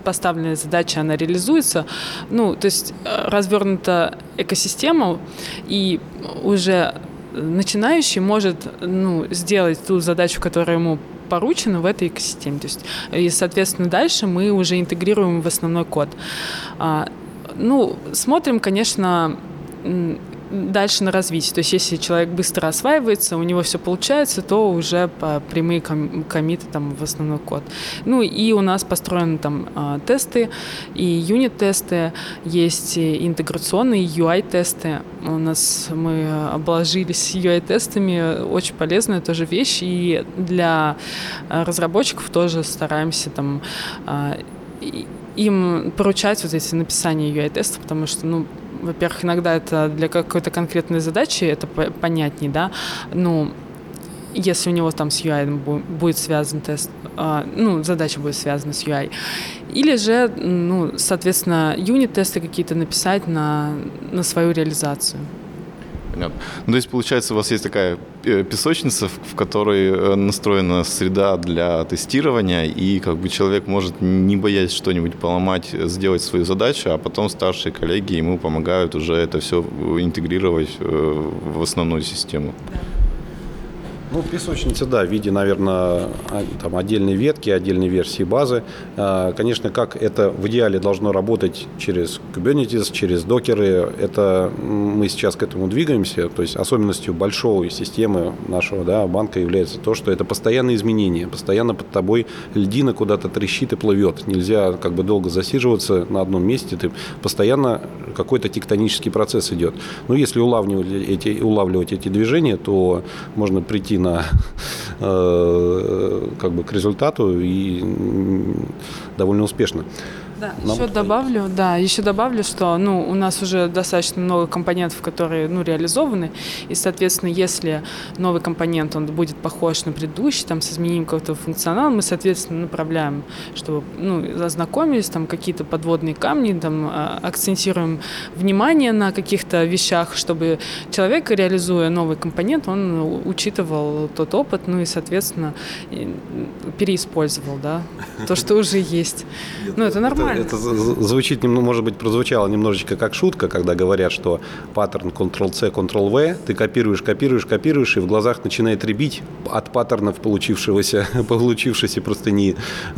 поставленная задача, она реализуется. Ну, то есть развернута экосистема, и уже начинающий может ну, сделать ту задачу, которая ему поручено в этой экосистеме. То есть, и, соответственно, дальше мы уже интегрируем в основной код. А, ну, смотрим, конечно, дальше на развитие. То есть если человек быстро осваивается, у него все получается, то уже по прямые ком- комиты там в основной код. Ну и у нас построены там а, тесты и юнит-тесты, есть интеграционные UI-тесты. У нас мы обложились UI-тестами, очень полезная тоже вещь, и для разработчиков тоже стараемся там а, им поручать вот эти написания UI-тестов, потому что, ну, во-первых, иногда это для какой-то конкретной задачи это понятнее, да, ну, если у него там с UI будет связан тест, а, ну, задача будет связана с UI. Или же, ну, соответственно, юнит-тесты какие-то написать на, на свою реализацию. Понятно. Ну, то есть, получается, у вас есть такая э, песочница, в которой э, настроена среда для тестирования, и как бы человек может, не боясь что-нибудь поломать, сделать свою задачу, а потом старшие коллеги ему помогают уже это все интегрировать э, в основную систему. Да. Ну, песочница, да, в виде, наверное, там, отдельной ветки, отдельной версии базы. А, конечно, как это в идеале должно работать через Kubernetes, через докеры, это мы сейчас к этому двигаемся. То есть особенностью большой системы нашего да, банка является то, что это постоянные изменения. Постоянно под тобой льдина куда-то трещит и плывет. Нельзя как бы долго засиживаться на одном месте. Ты постоянно какой-то тектонический процесс идет. Но если улавливать эти, улавливать эти движения, то можно прийти на, э, как бы к результату и довольно успешно. Да, Нам еще добавлю, да, еще добавлю, что ну, у нас уже достаточно много компонентов, которые ну, реализованы, и, соответственно, если новый компонент, он будет похож на предыдущий, там, с изменением какого-то функционала, мы, соответственно, направляем, чтобы, ну, ознакомились, там, какие-то подводные камни, там, а, акцентируем внимание на каких-то вещах, чтобы человек, реализуя новый компонент, он учитывал тот опыт, ну, и, соответственно, переиспользовал, да, то, что уже есть. Ну, это нормально Это, звучит, может быть, прозвучало немножечко как шутка, когда говорят, что паттерн Ctrl-C, Ctrl-V, ты копируешь, копируешь, копируешь, и в глазах начинает ребить от паттернов получившегося, [LAUGHS] получившейся простыни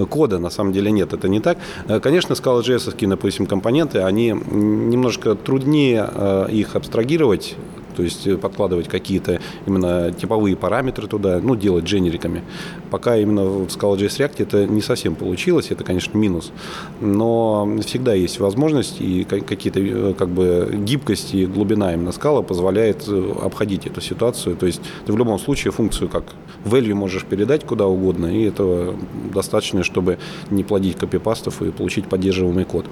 кода. На самом деле нет, это не так. Э, конечно, Scala.js, допустим, компоненты, они немножко труднее э, их абстрагировать то есть э, подкладывать какие-то именно типовые параметры туда, ну, делать дженериками. Пока именно в Scala.js React это не совсем получилось, это, конечно, минус. Но всегда есть возможность и какие-то э, как бы гибкость и глубина именно скала позволяет э, обходить эту ситуацию. То есть ты в любом случае функцию как value можешь передать куда угодно, и этого достаточно, чтобы не плодить копипастов и получить поддерживаемый код.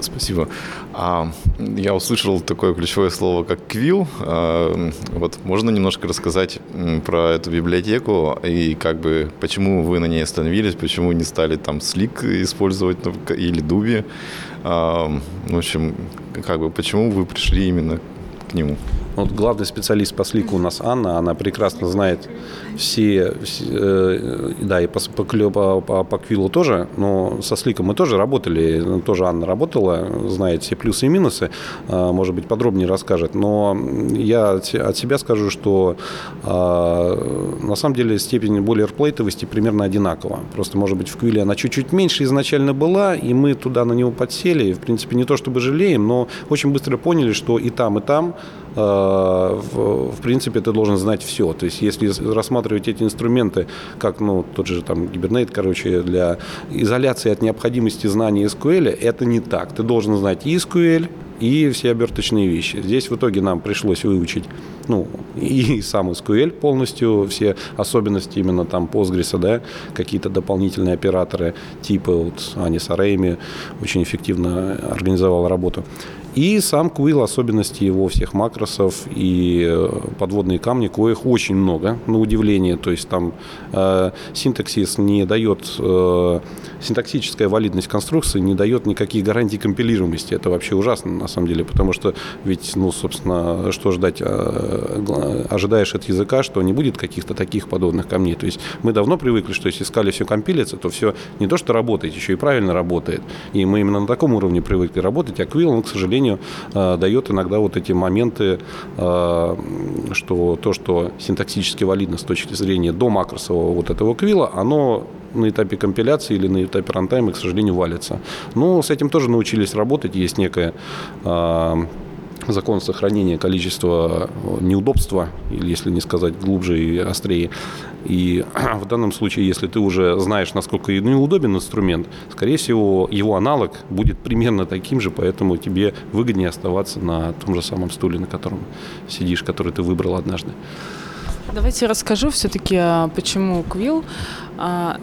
Спасибо. А, я услышал такое ключевое слово, как Quill. А, вот можно немножко рассказать про эту библиотеку и как бы почему вы на ней остановились, почему не стали там Slick использовать или Dubi. А, в общем, как бы почему вы пришли именно к нему? Вот главный специалист по слику у нас Анна, она прекрасно знает все, все э, да, и по, по, по, по, Квиллу тоже, но со сликом мы тоже работали, тоже Анна работала, знает все плюсы и минусы, э, может быть, подробнее расскажет, но я от, себя скажу, что э, на самом деле степень бойлерплейтовости примерно одинакова. Просто, может быть, в Квилле она чуть-чуть меньше изначально была, и мы туда на него подсели, в принципе, не то чтобы жалеем, но очень быстро поняли, что и там, и там в принципе, ты должен знать все. То есть, если рассматривать эти инструменты, как, ну, тот же там Hibernate, короче, для изоляции от необходимости знания SQL, это не так. Ты должен знать и SQL, и все оберточные вещи. Здесь в итоге нам пришлось выучить ну, и сам SQL полностью, все особенности именно там Postgres, да, какие-то дополнительные операторы, типа вот Ани Сарейми очень эффективно организовал работу. И сам Quill, особенности его всех макросов и э, подводные камни, коих очень много, на удивление. То есть там э, синтаксис не дает, э, синтаксическая валидность конструкции не дает никаких гарантий компилируемости. Это вообще ужасно на самом деле, потому что ведь, ну, собственно, что ждать? Э, ожидаешь от языка, что не будет каких-то таких подобных камней. То есть мы давно привыкли, что если искали все компилится, то все не то, что работает, еще и правильно работает. И мы именно на таком уровне привыкли работать, а Quill, он, к сожалению, сожалению, э, дает иногда вот эти моменты, э, что то, что синтаксически валидно с точки зрения до макросового вот этого квила, оно на этапе компиляции или на этапе рантайма, к сожалению, валится. Но с этим тоже научились работать. Есть некая э, закон сохранения количества неудобства, или если не сказать глубже и острее, и [CLEARS THROAT] в данном случае, если ты уже знаешь, насколько неудобен инструмент, скорее всего, его аналог будет примерно таким же, поэтому тебе выгоднее оставаться на том же самом стуле, на котором сидишь, который ты выбрал однажды. Давайте расскажу все-таки, а, почему Квилл. А,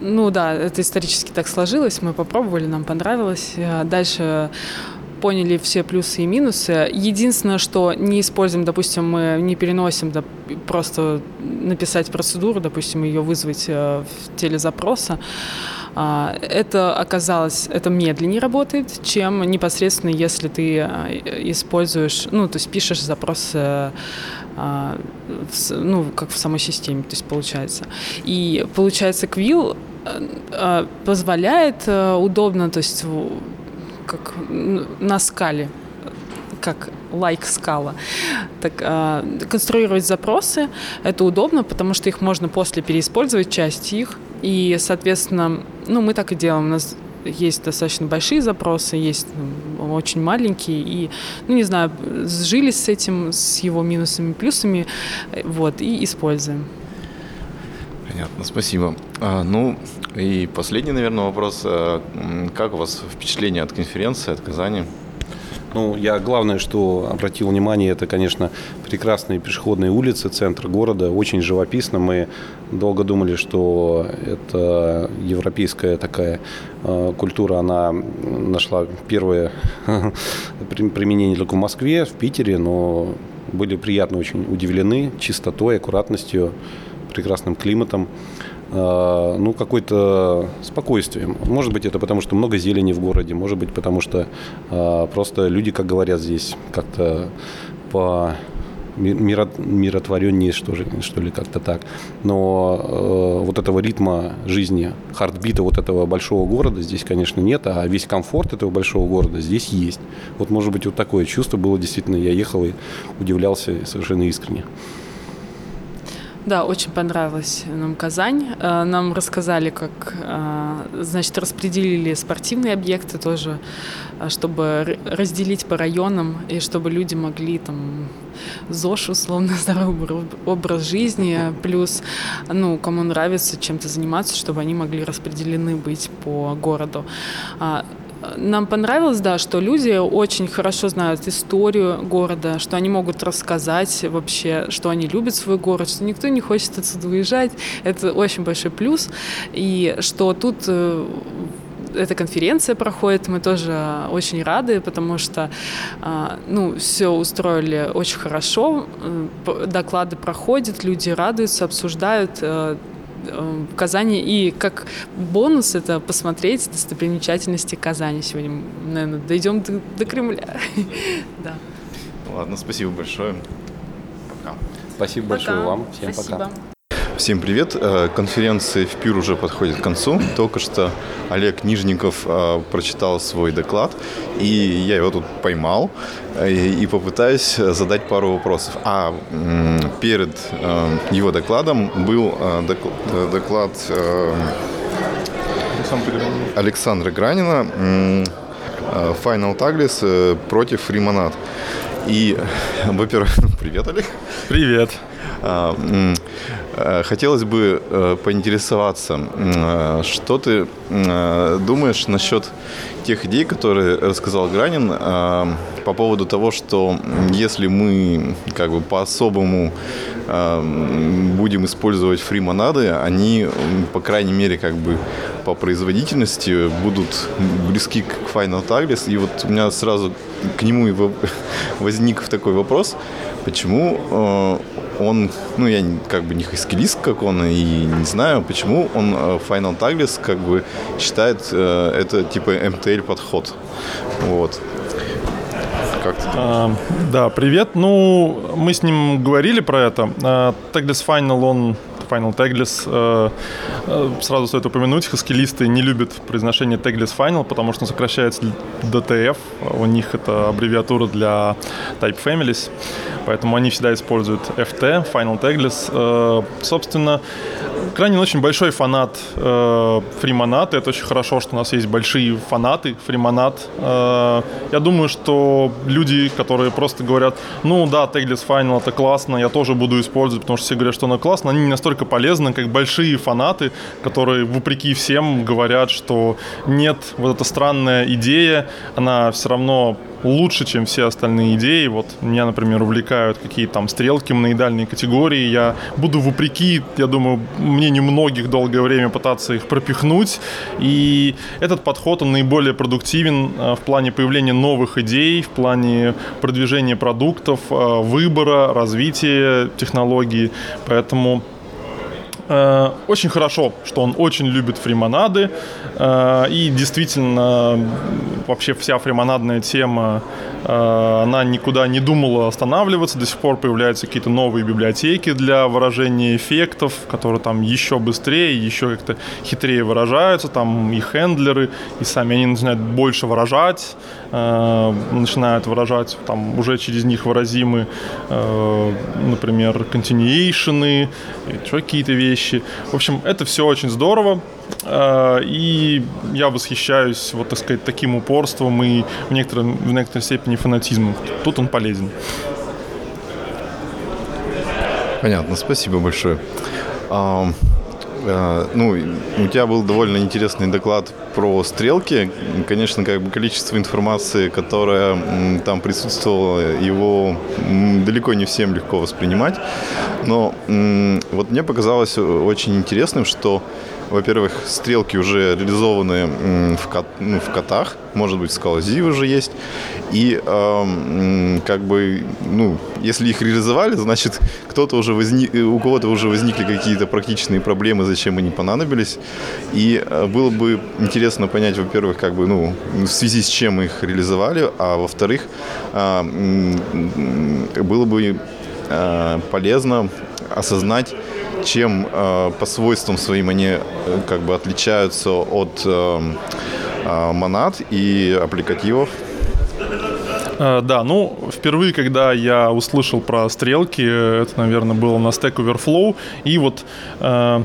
ну да, это исторически так сложилось, мы попробовали, нам понравилось. А дальше поняли все плюсы и минусы. Единственное, что не используем, допустим, мы не переносим да, просто написать процедуру, допустим, ее вызвать э, в теле запроса. А, это оказалось, это медленнее работает, чем непосредственно, если ты э, используешь, ну, то есть пишешь запрос э, ну, как в самой системе, то есть получается. И получается, Quill позволяет удобно, то есть как на скале, как лайк скала. Так, э, конструировать запросы это удобно, потому что их можно после переиспользовать, часть их. И, соответственно, ну, мы так и делаем. У нас есть достаточно большие запросы, есть ну, очень маленькие, и, ну, не знаю, сжились с этим, с его минусами, плюсами, вот, и используем. Понятно, спасибо. А, ну, и последний, наверное, вопрос. А, как у вас впечатление от конференции, от Казани? Ну, я главное, что обратил внимание, это, конечно, прекрасные пешеходные улицы, центр города, очень живописно. Мы долго думали, что это европейская такая э, культура, она нашла первое [LAUGHS] применение только в Москве, в Питере, но были приятно очень удивлены чистотой, аккуратностью, прекрасным климатом. А, ну, какое-то спокойствием. Может быть, это потому, что много зелени в городе, может быть, потому что а, просто люди, как говорят здесь, как-то по миротвореннее, что, же, что ли, как-то так. Но э, вот этого ритма жизни, хардбита вот этого большого города здесь, конечно, нет, а весь комфорт этого большого города здесь есть. Вот, может быть, вот такое чувство было действительно. Я ехал и удивлялся совершенно искренне. Да, очень понравилась нам Казань. Э, нам рассказали, как, э, значит, распределили спортивные объекты тоже, э, чтобы разделить по районам и чтобы люди могли там ЗОЖ, условно, [LAUGHS] здоровый образ жизни, плюс, ну, кому нравится чем-то заниматься, чтобы они могли распределены быть по городу. Нам понравилось, да, что люди очень хорошо знают историю города, что они могут рассказать вообще, что они любят свой город, что никто не хочет отсюда уезжать. Это очень большой плюс. И что тут э, эта конференция проходит, мы тоже очень рады, потому что а, ну, все устроили очень хорошо, э, доклады проходят, люди радуются, обсуждают Э, в Казани. И как бонус это посмотреть достопримечательности Казани. Сегодня, наверное, дойдем до, до Кремля. [LAUGHS] да. Ладно, спасибо большое. Пока. Спасибо пока. большое вам. Всем спасибо. пока. Всем привет. Э, конференция в ПИР уже подходит к концу. Только что Олег Нижников э, прочитал свой доклад, и я его тут поймал э, и попытаюсь задать пару вопросов. А перед его докладом был доклад Александра Гранина Final Tagless против Фримонад. И, во-первых, [LAUGHS] привет, Олег. Привет. Э, хотелось бы э, поинтересоваться, э, что ты думаешь насчет тех идей, которые рассказал Гранин по поводу того, что если мы как бы по-особому будем использовать фри-монады, они, по крайней мере, как бы по производительности будут близки к Final Tagless. И вот у меня сразу к нему и [LAUGHS] возник такой вопрос, почему он, ну, я как бы не хайскилист, как он, и не знаю, почему он э, Final Tagless как бы считает э, это типа MTL подход. Вот. Как ты а, да, привет. Ну, мы с ним говорили про это. А, Tagless Final, он Final Tagless. Э, сразу стоит упомянуть, хаскилисты не любят произношение Tagless Final, потому что сокращается DTF. У них это аббревиатура для Type Families поэтому они всегда используют FT, Final Tagless. Э, собственно, Кранин очень большой фанат э, фримонат, это очень хорошо, что у нас есть большие фанаты фримонат. Э, я думаю, что люди, которые просто говорят, ну да, Tagless Final это классно, я тоже буду использовать, потому что все говорят, что оно классно, они не настолько полезны, как большие фанаты, которые, вопреки всем, говорят, что нет, вот эта странная идея, она все равно лучше, чем все остальные идеи. Вот меня, например, увлекают какие-то там стрелки моноидальные категории. Я буду вопреки, я думаю, мнению многих долгое время пытаться их пропихнуть. И этот подход, он наиболее продуктивен э, в плане появления новых идей, в плане продвижения продуктов, э, выбора, развития технологий. Поэтому очень хорошо, что он очень любит фримонады. Э, и действительно, вообще вся фримонадная тема, э, она никуда не думала останавливаться. До сих пор появляются какие-то новые библиотеки для выражения эффектов, которые там еще быстрее, еще как-то хитрее выражаются. Там и хендлеры, и сами они начинают больше выражать, начинают выражать там уже через них выразимы, например, continuation, еще какие-то вещи вещи. В общем, это все очень здорово. А, и я восхищаюсь, вот так сказать, таким упорством и в, некотором, в некоторой степени фанатизмом. Тут он полезен. Понятно, спасибо большое. Э, ну, у тебя был довольно интересный доклад про стрелки. Конечно, как бы количество информации, которая там присутствовала, его далеко не всем легко воспринимать. Но вот мне показалось очень интересным, что во-первых, стрелки уже реализованы в, кат, ну, в котах, может быть, скалази уже есть. И э, как бы, ну, если их реализовали, значит, кто-то уже возник, у кого-то уже возникли какие-то практичные проблемы, зачем они понадобились. И э, было бы интересно понять, во-первых, как бы, ну, в связи с чем их реализовали, а во-вторых, э, было бы э, полезно осознать, чем э, по свойствам своим они э, как бы отличаются от э, э, монад и аппликативов? Э, да, ну, впервые, когда я услышал про стрелки, это, наверное, было на Stack Overflow, и вот э, Э,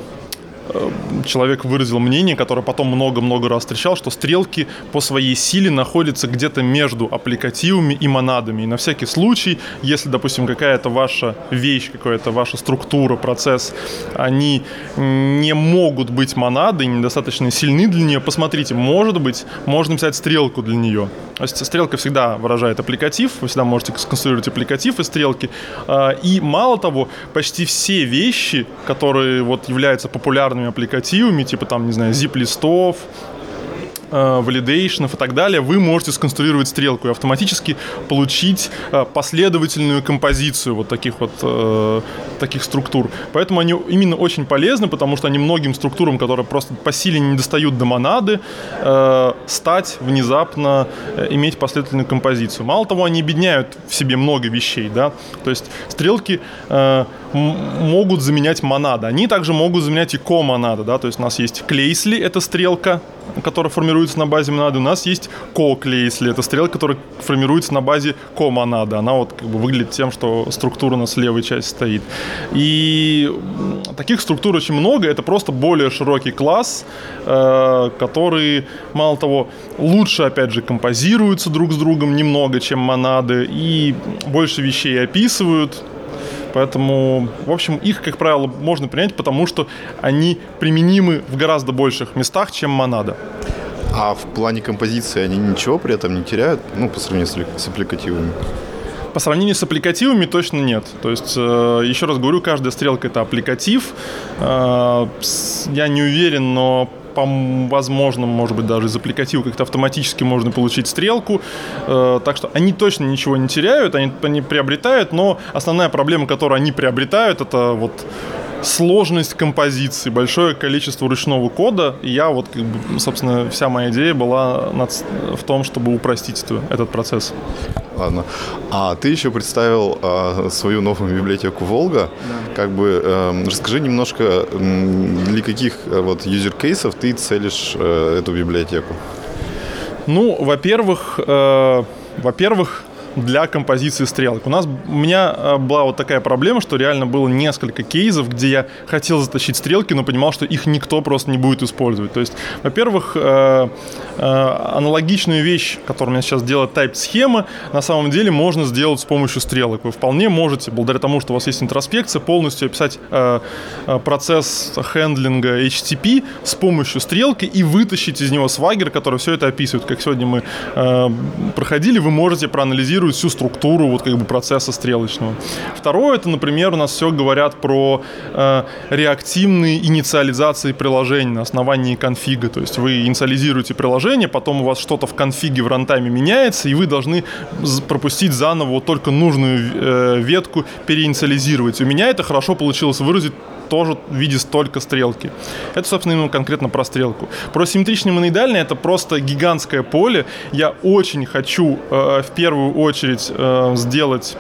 человек выразил мнение, которое потом много-много раз встречал, что стрелки по своей силе находятся где-то между аппликативами и монадами. И на всякий случай, если, допустим, какая-то ваша вещь, какая-то ваша структура, процесс, они не могут быть монадой, недостаточно сильны для нее, посмотрите, может быть, можно писать стрелку для нее. То есть стрелка всегда выражает аппликатив, вы всегда можете сконструировать аппликатив из стрелки. А, и мало того, почти все вещи, которые вот являются популярными популярными аппликативами, типа там, не знаю, zip-листов, Э, валидейшенов и так далее, вы можете сконструировать стрелку и автоматически получить э, последовательную композицию вот таких вот э, таких структур. Поэтому они именно очень полезны, потому что они многим структурам, которые просто по силе не достают до монады, стать внезапно иметь последовательную композицию. Мало того, они объединяют в себе много вещей, да, то есть стрелки могут заменять монады. Они также могут заменять и ко-монады, да, то есть у нас есть клейсли, это стрелка, которая формируется на базе монады. У нас есть ко-клейсли, это стрелка, которая формируется на базе ко-монады. Она вот как бы выглядит тем, что структура на левой части стоит. И таких структур очень много, это просто более широкий класс, э, который, мало того, лучше, опять же, композируются друг с другом немного, чем монады, и больше вещей описывают, Поэтому, в общем, их, как правило, можно принять, потому что они применимы в гораздо больших местах, чем монада. А в плане композиции они ничего при этом не теряют, ну, по сравнению с, аппликативами? По сравнению с аппликативами точно нет. То есть, э, еще раз говорю, каждая стрелка это аппликатив. Э, я не уверен, но по возможным, может быть, даже из аппликатива как-то автоматически можно получить стрелку. Э, так что они точно ничего не теряют, они, они приобретают, но основная проблема, которую они приобретают, это вот сложность композиции, большое количество ручного кода. И я вот, как бы, собственно, вся моя идея была над, в том, чтобы упростить это, этот процесс. Ладно. А ты еще представил а, свою новую библиотеку Волга. Да. Как бы э, расскажи немножко, для каких э, вот юзер кейсов ты целишь э, эту библиотеку? Ну, во-первых, э, во-первых, для композиции стрелок. У нас у меня э, была вот такая проблема, что реально было несколько кейсов, где я хотел затащить стрелки, но понимал, что их никто просто не будет использовать. То есть, во-первых, э, э, аналогичную вещь, которую у меня сейчас делает type схема, на самом деле можно сделать с помощью стрелок. Вы вполне можете, благодаря тому, что у вас есть интроспекция, полностью описать процесс хендлинга HTTP с помощью стрелки и вытащить из него свагер, который все это описывает. Как сегодня мы проходили, вы можете проанализировать моделирует всю структуру вот как бы процесса стрелочного. Второе, это, например, у нас все говорят про э, реактивные инициализации приложений на основании конфига. То есть вы инициализируете приложение, потом у вас что-то в конфиге в рантайме меняется, и вы должны пропустить заново вот только нужную э, ветку переинициализировать. У меня это хорошо получилось выразить тоже в виде столько стрелки. Это, собственно, именно конкретно про стрелку. Про симметричный моноидальный это просто гигантское поле. Я очень хочу э, в первую очередь э, сделать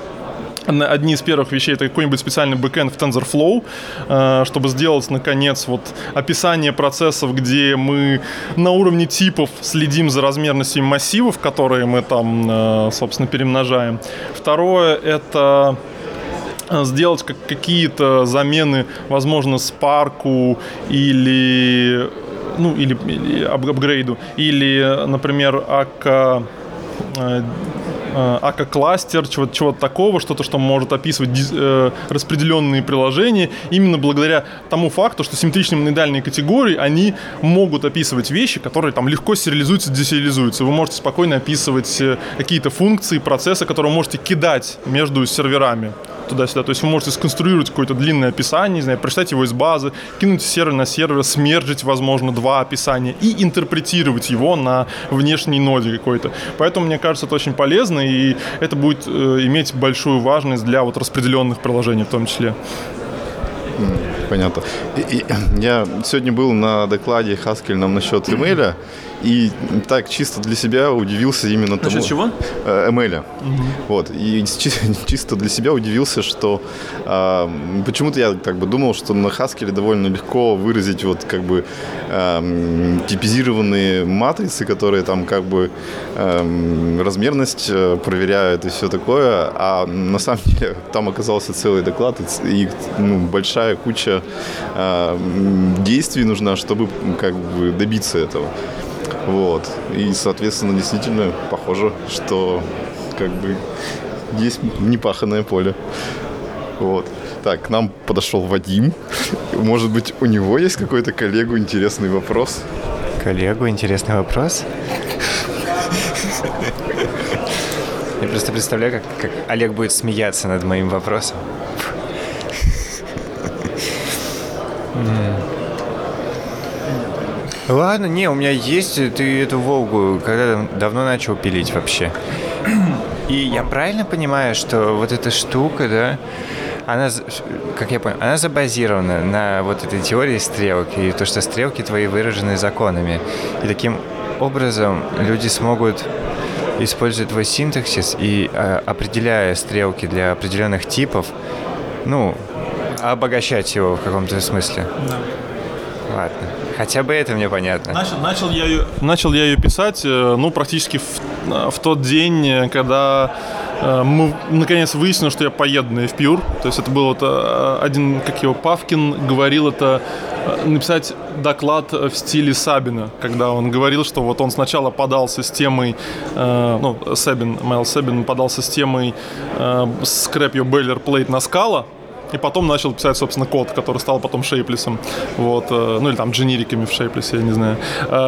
одни из первых вещей это какой-нибудь специальный бэкэнд в TensorFlow, э, чтобы сделать, наконец, вот описание процессов, где мы на уровне типов следим за размерностью массивов, которые мы там, э, собственно, перемножаем. Второе — это сделать как какие-то замены, возможно, Spark или ну или, или апгрейду, или, например, АК ака кластер, чего-то чего такого, что-то, что может описывать э, распределенные приложения, именно благодаря тому факту, что симметричные моноидальные категории, они могут описывать вещи, которые там легко сериализуются, десериализуются. Вы можете спокойно описывать э, какие-то функции, процессы, которые можете кидать между серверами туда-сюда. То есть вы можете сконструировать какое-то длинное описание, не знаю, прочитать его из базы, кинуть сервер на сервер, смержить, возможно, два описания и интерпретировать его на внешней ноде какой-то. Поэтому, мне кажется, это очень полезно, и это будет э, иметь большую важность для вот распределенных приложений в том числе. Понятно. И, и, я сегодня был на докладе Хаскельном насчет email, и так чисто для себя удивился именно Насчет тому... чего? Э, ML. Вот. И [LAUGHS] чисто для себя удивился, что э, почему-то я как бы думал, что на Haskell довольно легко выразить вот как бы э, типизированные матрицы, которые там как бы э, размерность проверяют и все такое, а на самом деле там оказался целый доклад и, и ну, большая куча э, действий нужна, чтобы как бы добиться этого. Вот. И, соответственно, действительно похоже, что как бы есть непаханное поле. Вот. Так, к нам подошел Вадим. [LAUGHS] Может быть, у него есть какой-то коллегу интересный вопрос? Коллегу интересный вопрос? Я просто представляю, как, как Олег будет смеяться над моим вопросом. Ладно, не, у меня есть, ты эту Волгу когда давно начал пилить вообще. И я правильно понимаю, что вот эта штука, да, она, как я понял, она забазирована на вот этой теории стрелки, и то, что стрелки твои выражены законами. И таким образом люди смогут использовать твой синтаксис и э, определяя стрелки для определенных типов, ну, обогащать его в каком-то смысле. Да. Ладно. Хотя бы это мне понятно. Начал, начал, я, ее, начал я ее писать, ну, практически в, в тот день, когда мы наконец выяснили, что я поеду на FPUR. То есть это был вот один, как его, Павкин говорил это написать доклад в стиле Сабина, когда он говорил, что вот он сначала подался с темой, ну, Сабин, Майл Сабин подался с темой Scrap Your Boilerplate на скала, и потом начал писать, собственно, код, который стал потом шейплесом. Вот, ну или там дженериками в шейплесе, я не знаю.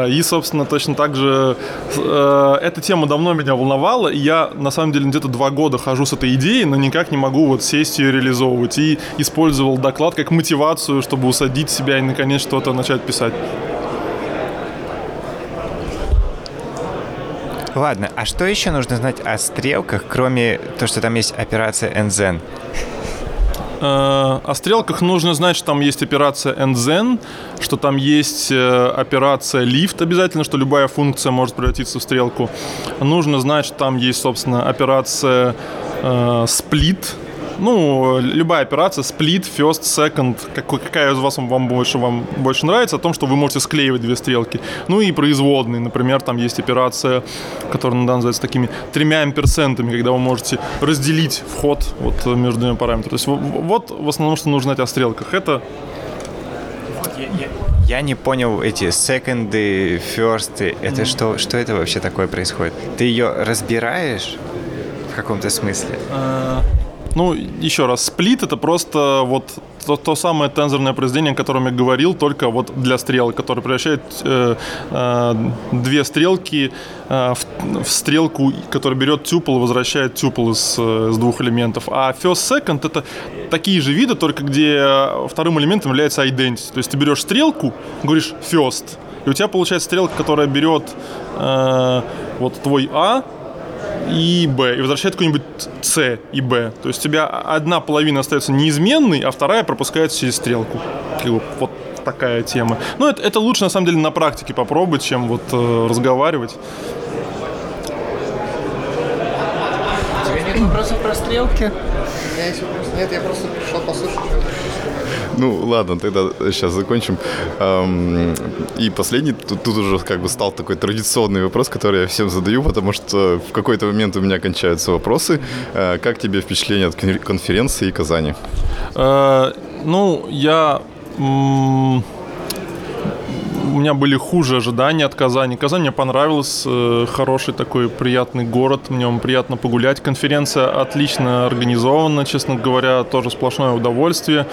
И, собственно, точно так же эта тема давно меня волновала, и я, на самом деле, где-то два года хожу с этой идеей, но никак не могу вот сесть ее реализовывать. И использовал доклад как мотивацию, чтобы усадить себя и, наконец, что-то начать писать. Ладно, а что еще нужно знать о стрелках, кроме того, что там есть операция NZen? О стрелках нужно знать, что там есть операция endzen, что там есть операция lift обязательно, что любая функция может превратиться в стрелку. Нужно знать, что там есть, собственно, операция э, split, ну, любая операция, split, first, second, какой, какая из вас вам больше, вам больше нравится, о том, что вы можете склеивать две стрелки. Ну и производные, например, там есть операция, которая иногда называется такими тремя амперсентами, когда вы можете разделить вход вот между двумя параметрами. То есть вот в основном, что нужно знать о стрелках. Это я, я, я не понял эти секонды, ферсты. Это mm. что, что это вообще такое происходит? Ты ее разбираешь в каком-то смысле? Uh... Ну, еще раз, сплит это просто вот то, то самое тензорное произведение, о котором я говорил, только вот для стрелок, которое превращает э, э, две стрелки э, в, в стрелку, которая берет тюпл и возвращает тюпл из, из двух элементов. А first second это такие же виды, только где вторым элементом является identity. То есть ты берешь стрелку, говоришь first, и у тебя получается стрелка, которая берет э, вот твой А, и Б, и возвращает какой-нибудь С и Б. То есть у тебя одна половина остается неизменной, а вторая пропускается через стрелку. Вот такая тема. Но это, это лучше, на самом деле, на практике попробовать, чем вот э, разговаривать. У тебя нет вопросов про стрелки? Нет, я просто пришел послушать, ну, ладно, тогда сейчас закончим. И последний, тут, уже как бы стал такой традиционный вопрос, который я всем задаю, потому что в какой-то момент у меня кончаются вопросы. Э, как тебе впечатление от конференции и Казани? Э, ну, я меня были хуже ожидания от Казани. Казань мне понравилась, э, хороший такой приятный город, в нем приятно погулять. Конференция отлично организована, честно говоря, тоже сплошное удовольствие.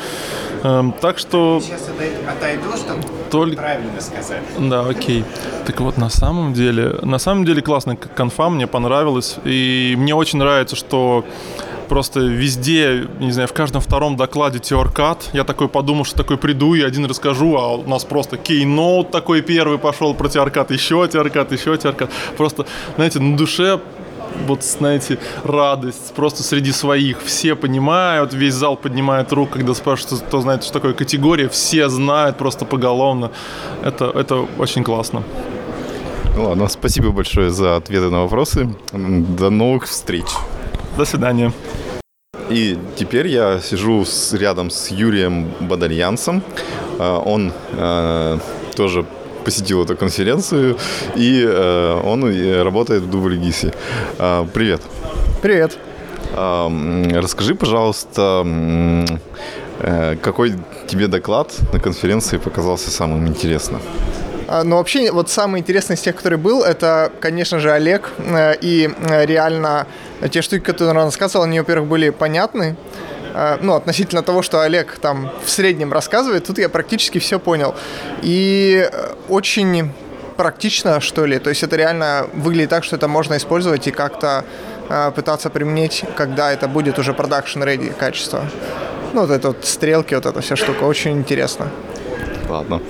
Эм, так что... Сейчас отойду, чтобы Только... правильно сказать. Да, окей. Так вот, на самом деле, на самом деле классный конфа, мне понравилось. И мне очень нравится, что просто везде, не знаю, в каждом втором докладе теоркат. Я такой подумал, что такой приду и один расскажу, а у нас просто кейноут такой первый пошел про теоркат, еще теоркат, еще теоркат. Просто, знаете, на душе вот, знаете, радость просто среди своих. Все понимают, весь зал поднимает руку, когда спрашивают, кто знает, что такое категория. Все знают просто поголовно. Это, это очень классно. Ладно, спасибо большое за ответы на вопросы. До новых встреч. До свидания. И теперь я сижу с, рядом с Юрием Бадальянцем. А, он э, тоже посетил эту конференцию, и э, он работает в Дубльгисе. Э, привет. Привет. Э, расскажи, пожалуйста, э, какой тебе доклад на конференции показался самым интересным? А, ну, вообще, вот самый интересный из тех, который был, это, конечно же, Олег. Э, и э, реально те штуки, которые он рассказывал, они, во-первых, были понятны. Э, ну, относительно того, что Олег там в среднем рассказывает, тут я практически все понял. И очень практично, что ли. То есть это реально выглядит так, что это можно использовать и как-то пытаться применить, когда это будет уже ready качество. Ну, вот это вот стрелки, вот эта вся штука, очень интересно. Ладно,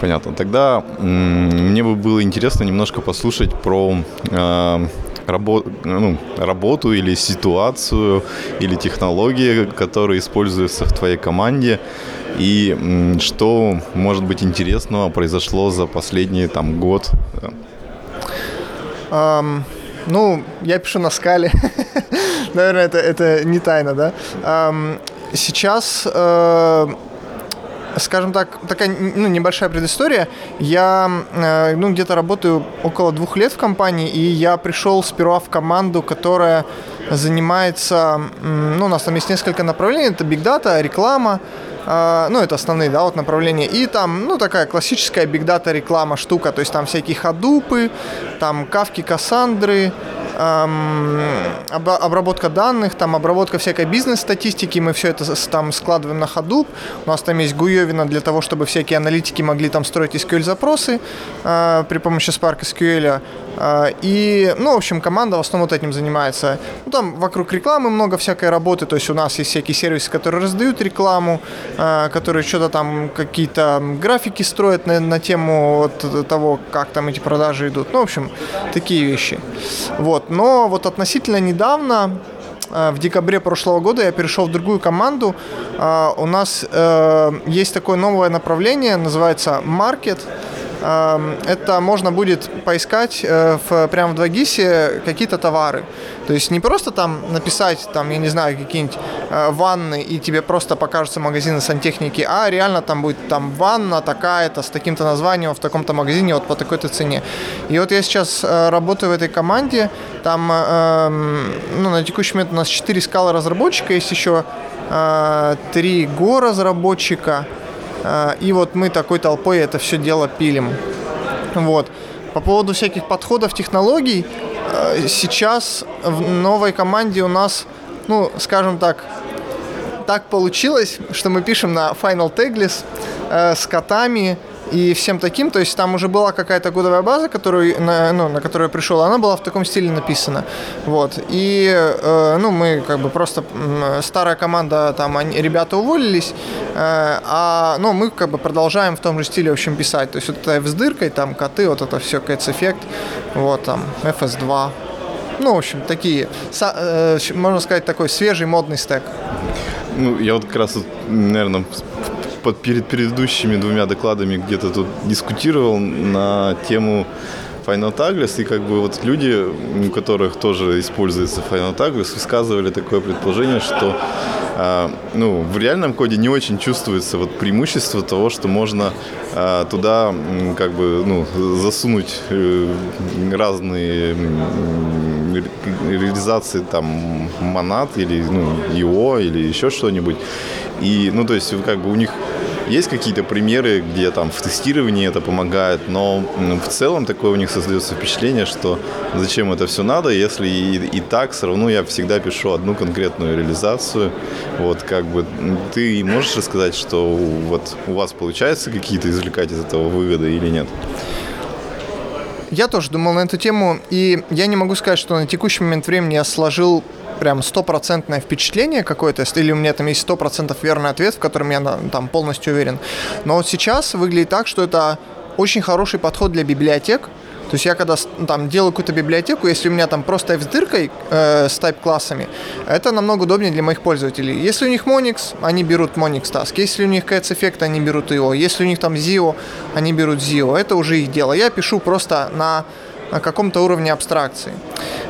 понятно. Тогда мне бы было интересно немножко послушать про э, рабо- ну, работу или ситуацию или технологии, которые используются в твоей команде. И что, может быть, интересного произошло за последний там, год? Um, ну, я пишу на скале. [LAUGHS] Наверное, это, это не тайна, да? Um, сейчас uh, скажем так, такая ну, небольшая предыстория. Я э, ну, где-то работаю около двух лет в компании, и я пришел сперва в команду, которая занимается, ну, у нас там есть несколько направлений, это Big Data, реклама, э, ну, это основные, да, вот направления, и там, ну, такая классическая Big Data реклама штука, то есть там всякие ходупы, там кавки, кассандры, обработка данных, там обработка всякой бизнес-статистики, мы все это там складываем на ходу. У нас там есть Гуевина для того, чтобы всякие аналитики могли там строить SQL-запросы э, при помощи Spark SQL. Э, и, ну, в общем, команда в основном вот этим занимается. Ну, там вокруг рекламы много всякой работы, то есть у нас есть всякие сервисы, которые раздают рекламу, э, которые что-то там, какие-то графики строят на, на тему вот того, как там эти продажи идут. Ну, в общем, такие вещи. Вот. Но вот относительно недавно, э, в декабре прошлого года я перешел в другую команду. У нас э, есть такое новое направление, называется Market. Это можно будет поискать э, в, прямо в 2GIS какие-то товары. То есть не просто там написать, там, я не знаю, какие-нибудь э, ванны, и тебе просто покажутся магазины сантехники, а реально там будет там ванна такая-то с таким-то названием в таком-то магазине вот по такой-то цене. И вот я сейчас э, работаю в этой команде, там ну, на текущий момент у нас 4 скалы разработчика, есть еще э, 3 го разработчика, и вот мы такой толпой это все дело пилим. Вот. По поводу всяких подходов, технологий, а, сейчас в новой команде у нас, ну, скажем так, так получилось, что мы пишем на Final Tagless э, с котами, и всем таким. То есть там уже была какая-то кодовая база, которую, на, ну, на которую я пришел, она была в таком стиле написана. Вот. И э, ну, мы как бы просто старая команда, там они, ребята уволились, э, а ну, мы как бы продолжаем в том же стиле, в общем, писать. То есть вот это с дыркой, там коты, вот это все, Cats Effect, вот там FS2. Ну, в общем, такие, э, можно сказать, такой свежий модный стек. Ну, я вот как раз, наверное, под, перед предыдущими двумя докладами где-то тут дискутировал на тему Final Tagless, и как бы вот люди, у которых тоже используется Final Tagless, высказывали такое предположение, что э, ну, в реальном коде не очень чувствуется вот преимущество того, что можно э, туда как бы ну, засунуть э, разные реализации там монат или ну, ИО или еще что-нибудь. И, ну, то есть, как бы у них есть какие-то примеры, где там в тестировании это помогает, но в целом такое у них создается впечатление, что зачем это все надо, если и, и так все равно я всегда пишу одну конкретную реализацию. Вот как бы ты можешь рассказать, что вот у вас получается какие-то извлекать из этого выводы или нет? Я тоже думал на эту тему, и я не могу сказать, что на текущий момент времени я сложил прям стопроцентное впечатление какое-то, или у меня там есть сто процентов верный ответ, в котором я там полностью уверен. Но вот сейчас выглядит так, что это очень хороший подход для библиотек, то есть я когда ну, там делаю какую-то библиотеку, если у меня там просто f с дыркой э, с type-классами, это намного удобнее для моих пользователей. Если у них Monix, они берут Monix Task. Если у них Cats Effect, они берут его. Если у них там Zio, они берут Zio. Это уже их дело. Я пишу просто на каком-то уровне абстракции.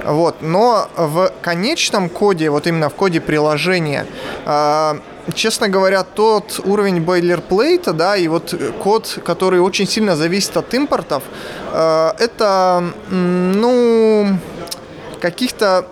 Вот. Но в конечном коде, вот именно в коде приложения, э, честно говоря, тот уровень бойлерплейта, да, и вот код, который очень сильно зависит от импортов, э, это, ну, каких-то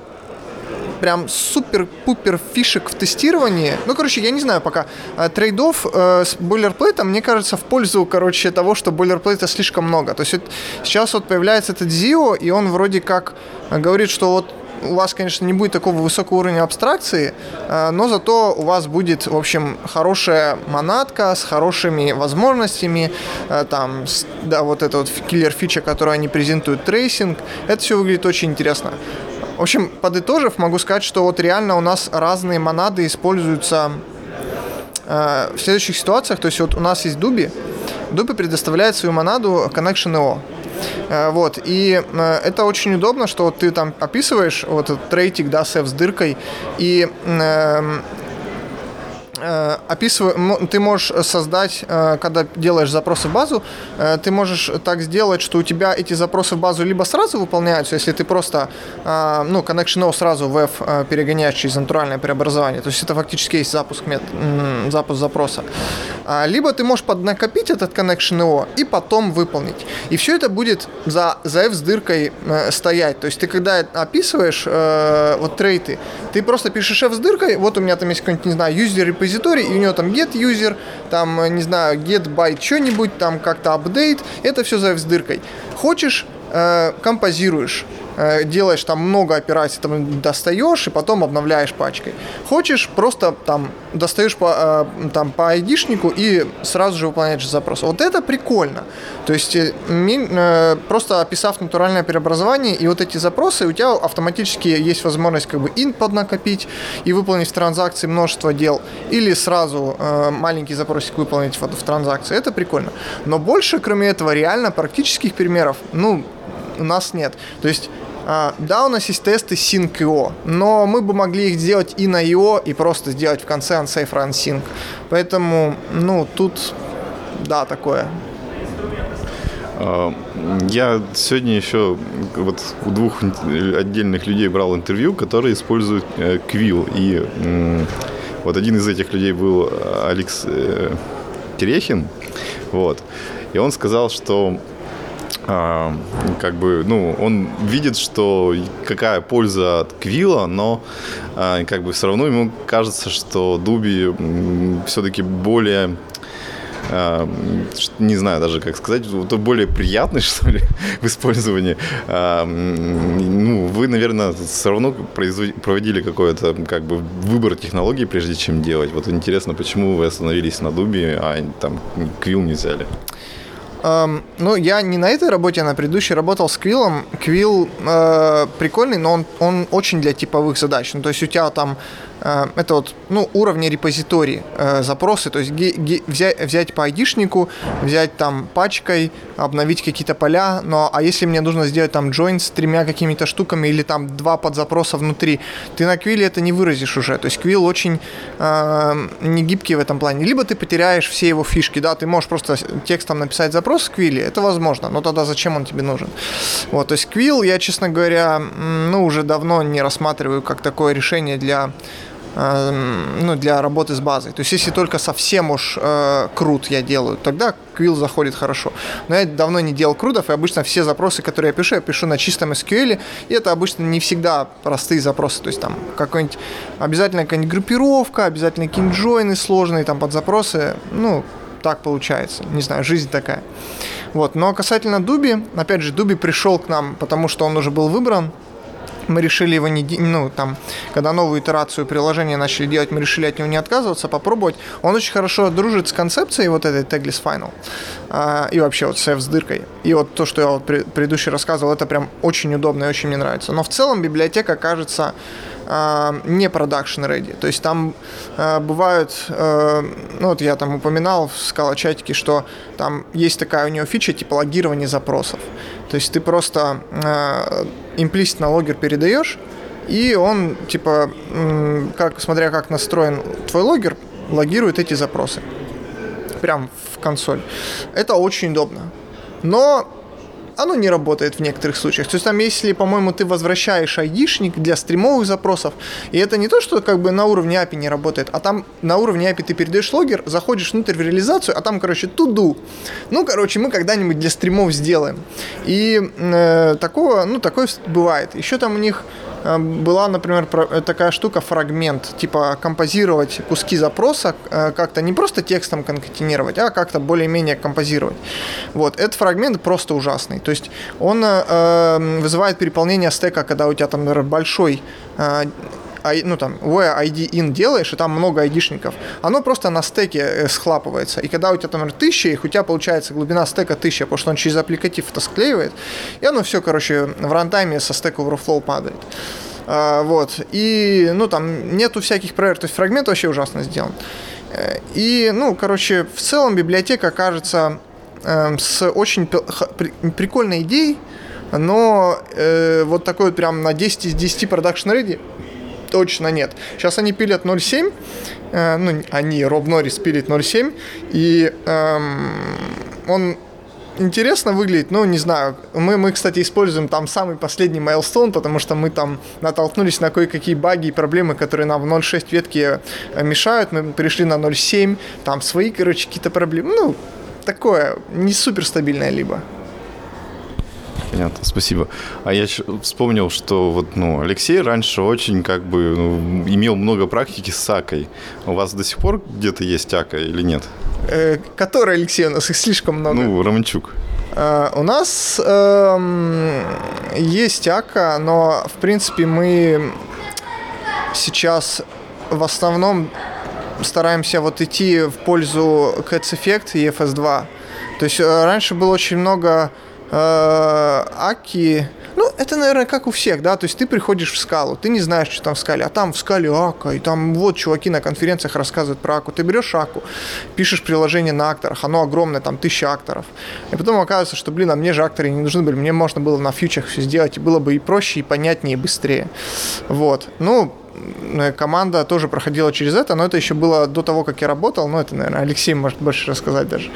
прям супер-пупер фишек в тестировании. Ну, короче, я не знаю пока. А, trade-off э, с бойлерплейтом, мне кажется, в пользу, короче, того, что бойлерплейта слишком много. То есть вот, сейчас вот появляется этот ZIO, и он вроде как говорит, что вот у вас, конечно, не будет такого высокого уровня абстракции, э, но зато у вас будет, в общем, хорошая монадка с хорошими возможностями, э, там, да, вот эта вот киллер фича, которую они презентуют, tracing, это все выглядит очень интересно. В общем, подытожив, могу сказать, что вот реально у нас разные монады используются э, в следующих ситуациях. То есть вот у нас есть Дуби. Дуби предоставляет свою монаду Connection.io. Э, вот, и э, это очень удобно, что вот ты там описываешь вот этот трейтик, да, сев с дыркой, и э, описываю, ты можешь создать, э, когда делаешь запросы в базу, э, ты можешь так сделать, что у тебя эти запросы в базу либо сразу выполняются, если ты просто, ну, connection O сразу в F перегоняешь через натуральное преобразование, то есть это фактически есть запуск, мет, запуск запроса. А, либо ты можешь поднакопить этот connection O и потом выполнить. И все это будет за, за F с дыркой стоять. То есть ты когда описываешь вот трейты, ты просто пишешь F с дыркой, вот у меня там есть какой-нибудь, не знаю, user репозиторий, и у него там get user, там, не знаю, get byte что-нибудь, там как-то update, это все за с дыркой. Хочешь, э, композируешь, Э, делаешь там много операций, там достаешь и потом обновляешь пачкой. Хочешь, просто там достаешь по, э, там, по айдишнику и сразу же выполняешь запрос. Вот это прикольно. То есть э, просто описав натуральное преобразование и вот эти запросы, у тебя автоматически есть возможность как бы ин поднакопить и выполнить в транзакции множество дел, или сразу маленький запросик выполнить в, в транзакции. Это прикольно. Но больше, кроме этого, реально практических примеров, ну, у нас нет. То есть да, у нас есть тесты sync IO, но мы бы могли их сделать и на IO, и просто сделать в конце unsafe run sync. Поэтому, ну, тут, да, такое. А, я сегодня еще вот у двух отдельных людей брал интервью, которые используют э, Quill. И вот один из этих людей был Алекс э, Терехин. Вот. И он сказал, что а, как бы, ну, он видит, что какая польза от Квилла, но а, как бы все равно ему кажется, что Дуби все-таки более а, не знаю даже как сказать, то более приятный, [LAUGHS] что ли, в использовании. Ну, вы, наверное, все равно проводили какой-то как бы выбор технологий, прежде чем делать. Вот интересно, почему вы остановились на Дуби, а там Квилл не взяли? Эм, ну, я не на этой работе, а на предыдущей работал с Квиллом. Квилл э, прикольный, но он, он очень для типовых задач. Ну, то есть у тебя там это вот, ну, уровни репозитории, э, запросы, то есть взять, взять по айдишнику, взять там пачкой, обновить какие-то поля, но а если мне нужно сделать там join с тремя какими-то штуками или там два подзапроса внутри, ты на Квилле это не выразишь уже, то есть Квилл очень э, не гибкий в этом плане, либо ты потеряешь все его фишки, да, ты можешь просто текстом написать запрос в Квилле, это возможно, но тогда зачем он тебе нужен? Вот, то есть Квилл я, честно говоря, ну, уже давно не рассматриваю как такое решение для ну, для работы с базой. То есть, если только совсем уж э, крут я делаю, тогда Quill заходит хорошо. Но я давно не делал крудов, и обычно все запросы, которые я пишу, я пишу на чистом SQL, и это обычно не всегда простые запросы. То есть, там какой-нибудь обязательно какая-нибудь группировка, обязательно какие-нибудь джойны сложные, там под запросы, ну, так получается. Не знаю, жизнь такая. Вот. Но касательно Дуби, опять же, Дуби пришел к нам, потому что он уже был выбран, мы решили его не, ну, там, когда новую итерацию приложения начали делать, мы решили от него не отказываться, попробовать. Он очень хорошо дружит с концепцией вот этой Tagless Final а, и вообще вот с F с дыркой. И вот то, что я вот предыдущий рассказывал, это прям очень удобно и очень мне нравится. Но в целом библиотека кажется а, не production ready. То есть там э, бывают, э, ну вот я там упоминал в скалочатике, что там есть такая у него фича типа логирования запросов. То есть ты просто имплисит на логер передаешь, и он, типа, как, смотря как настроен твой логер, логирует эти запросы. Прям в консоль. Это очень удобно. Но оно не работает в некоторых случаях. То есть там, если, по-моему, ты возвращаешь айдишник для стримовых запросов, и это не то, что как бы на уровне API не работает, а там на уровне API ты передаешь логер, заходишь внутрь в реализацию, а там, короче, туду. Ну, короче, мы когда-нибудь для стримов сделаем. И э, такого, ну, такое бывает. Еще там у них была, например, э, такая штука фрагмент, типа композировать куски запроса э, как-то не просто текстом конкатинировать, а как-то более-менее композировать. Вот, этот фрагмент просто ужасный. То есть он э, вызывает переполнение стека, когда у тебя там, например, большой ну там, where ID in делаешь, и там много айдишников, оно просто на стеке э, схлапывается. И когда у тебя там тысяча их, у тебя получается глубина стека тысяча, потому что он через аппликатив это склеивает, и оно все, короче, в рантайме со стека Overflow падает. А, вот. И, ну, там нету всяких проверок. То есть фрагмент вообще ужасно сделан. Э, и, ну, короче, в целом библиотека кажется э, с очень прикольной идеей, но э, вот такой вот прям на 10 из 10 продакшн ready точно нет. Сейчас они пилят 0.7, э, ну, они, Роб Норрис пилит 0.7, и эм, он интересно выглядит, ну, не знаю. Мы, мы, кстати, используем там самый последний майлстоун, потому что мы там натолкнулись на кое-какие баги и проблемы, которые нам в 0.6 ветке э, мешают. Мы пришли на 0.7, там свои, короче, какие-то проблемы. Ну, такое, не супер стабильное либо. Понятно, спасибо. А я вспомнил, что вот, ну, Алексей раньше очень как бы ну, имел много практики с Сакой. У вас до сих пор где-то есть Ака или нет? Э, который Алексей? У нас их слишком много. Ну, Романчук. Uh, у нас uh, есть Ака, но в принципе мы сейчас в основном стараемся вот идти в пользу Cats Effect и FS2. То есть uh, раньше было очень много Э, Аки, ну, это, наверное, как у всех, да, то есть ты приходишь в скалу, ты не знаешь, что там в скале, а там в скале Ака, и там вот чуваки на конференциях рассказывают про Аку, ты берешь Аку, пишешь приложение на акторах, оно огромное, там тысяча акторов, и потом оказывается, что, блин, а мне же акторы не нужны были, мне можно было на фьючах все сделать, и было бы и проще, и понятнее, и быстрее, вот, ну, Э, команда тоже проходила через это, но это еще было до того, как я работал. Ну, это, наверное, Алексей может больше рассказать даже.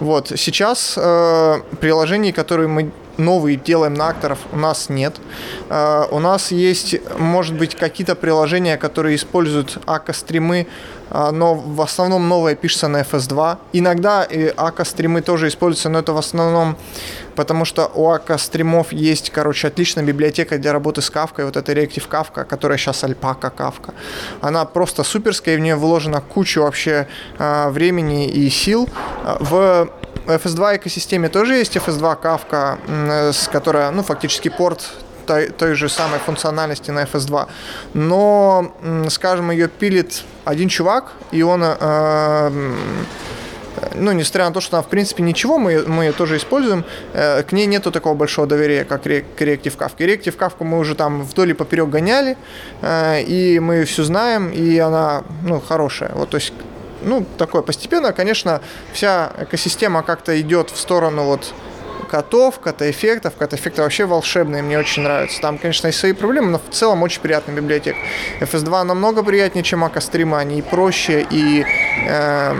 Вот. Сейчас э, приложений, которые мы новые делаем на акторов, у нас нет. Э, у нас есть, может быть, какие-то приложения, которые используют АК-стримы, э, но в основном новое пишется на FS2. Иногда и АК-стримы тоже используются, но это в основном потому что у АК стримов есть, короче, отличная библиотека для работы с кавкой, вот эта Reactive Kafka, которая сейчас Альпака Кавка. Она просто суперская, и в нее вложено кучу вообще э, времени и сил. В FS2 экосистеме тоже есть FS2 Kafka, с которая, ну, фактически порт той, той же самой функциональности на FS2. Но, скажем, ее пилит один чувак, и он э, ну, несмотря на то, что она, в принципе, ничего, мы, мы ее тоже используем, э, к ней нету такого большого доверия, как к Reactive Kafka. Reactive Kafka мы уже там вдоль и поперек гоняли, э, и мы все знаем, и она, ну, хорошая. Вот, то есть ну, такое постепенно, конечно, вся экосистема как-то идет в сторону вот котов, кота-эффектов. Кота-эффекты вообще волшебные, мне очень нравятся. Там, конечно, есть свои проблемы, но в целом очень приятная библиотека. FS2 намного приятнее, чем Акастрима. Они и проще, и э,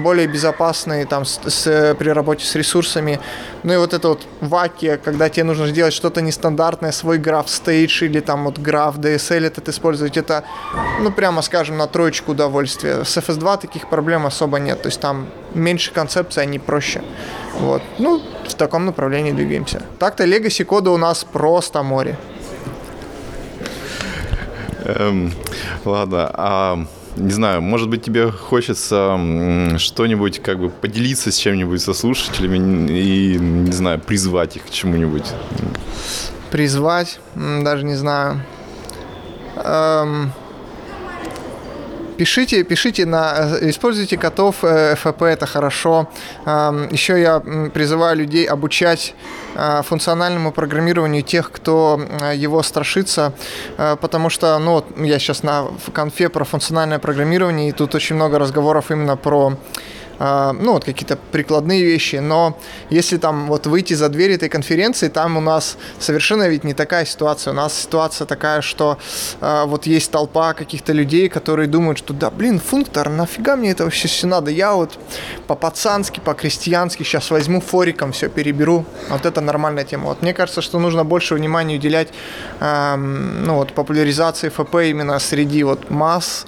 более безопасные там, с, с, при работе с ресурсами. Ну и вот это вот ваки, когда тебе нужно сделать что-то нестандартное, свой граф стейдж или там вот граф DSL этот использовать, это, ну прямо скажем, на троечку удовольствия. С FS2 таких проблем особо нет. То есть там меньше концепций, они проще. Вот. Ну, в таком направлении двигаемся. Так-то Legacy кода у нас просто море. Эм, ладно, а не знаю, может быть, тебе хочется что-нибудь как бы поделиться с чем-нибудь со слушателями и, не знаю, призвать их к чему-нибудь? Призвать? Даже не знаю. Эм, Пишите, пишите на, э, используйте котов FP, э, это хорошо. Еще я призываю людей обучать э, функциональному программированию тех, кто его страшится, потому что, ну, я сейчас на конфе про функциональное программирование, и тут очень много разговоров именно про ну, вот какие-то прикладные вещи, но если там вот выйти за дверь этой конференции, там у нас совершенно ведь не такая ситуация. У нас ситуация такая, что а, вот есть толпа каких-то людей, которые думают, что да, блин, функтор, нафига мне это вообще все надо? Я вот по-пацански, по-крестьянски сейчас возьму фориком все переберу. Вот это нормальная тема. Вот мне кажется, что нужно больше внимания уделять эм, ну, вот, популяризации ФП именно среди вот масс,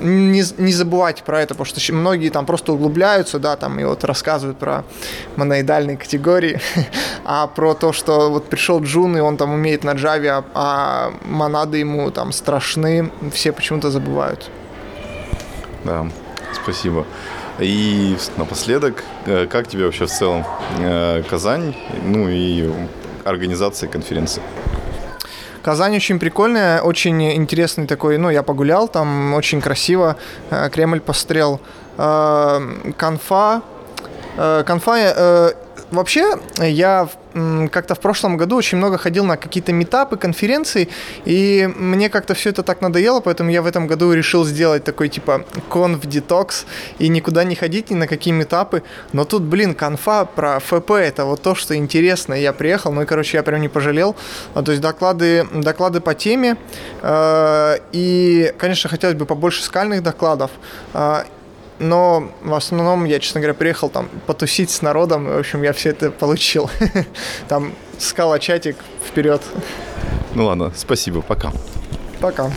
не, не забывать про это, потому что многие там просто углубляются, да, там и вот рассказывают про моноидальные категории, [LAUGHS] а про то, что вот пришел Джун, и он там умеет на Java, а, а монады ему там страшны, все почему-то забывают. Да, спасибо. И напоследок, э, как тебе вообще в целом э, Казань, ну и организация конференции? Казань очень прикольная, очень интересный такой, ну, я погулял, там очень красиво, э, Кремль посмотрел, конфа, конфа Вообще, я как-то в прошлом году очень много ходил на какие-то метапы, конференции, и мне как-то все это так надоело, поэтому я в этом году решил сделать такой типа конф детокс и никуда не ходить ни на какие метапы. Но тут, блин, конфа про ФП это вот то, что интересно. Я приехал, ну и, короче, я прям не пожалел. А, то есть доклады, доклады по теме, э, и, конечно, хотелось бы побольше скальных докладов. Э, но в основном я, честно говоря, приехал там потусить с народом, в общем, я все это получил. [LAUGHS] Там скала чатик вперед. Ну ладно, спасибо, пока. Пока.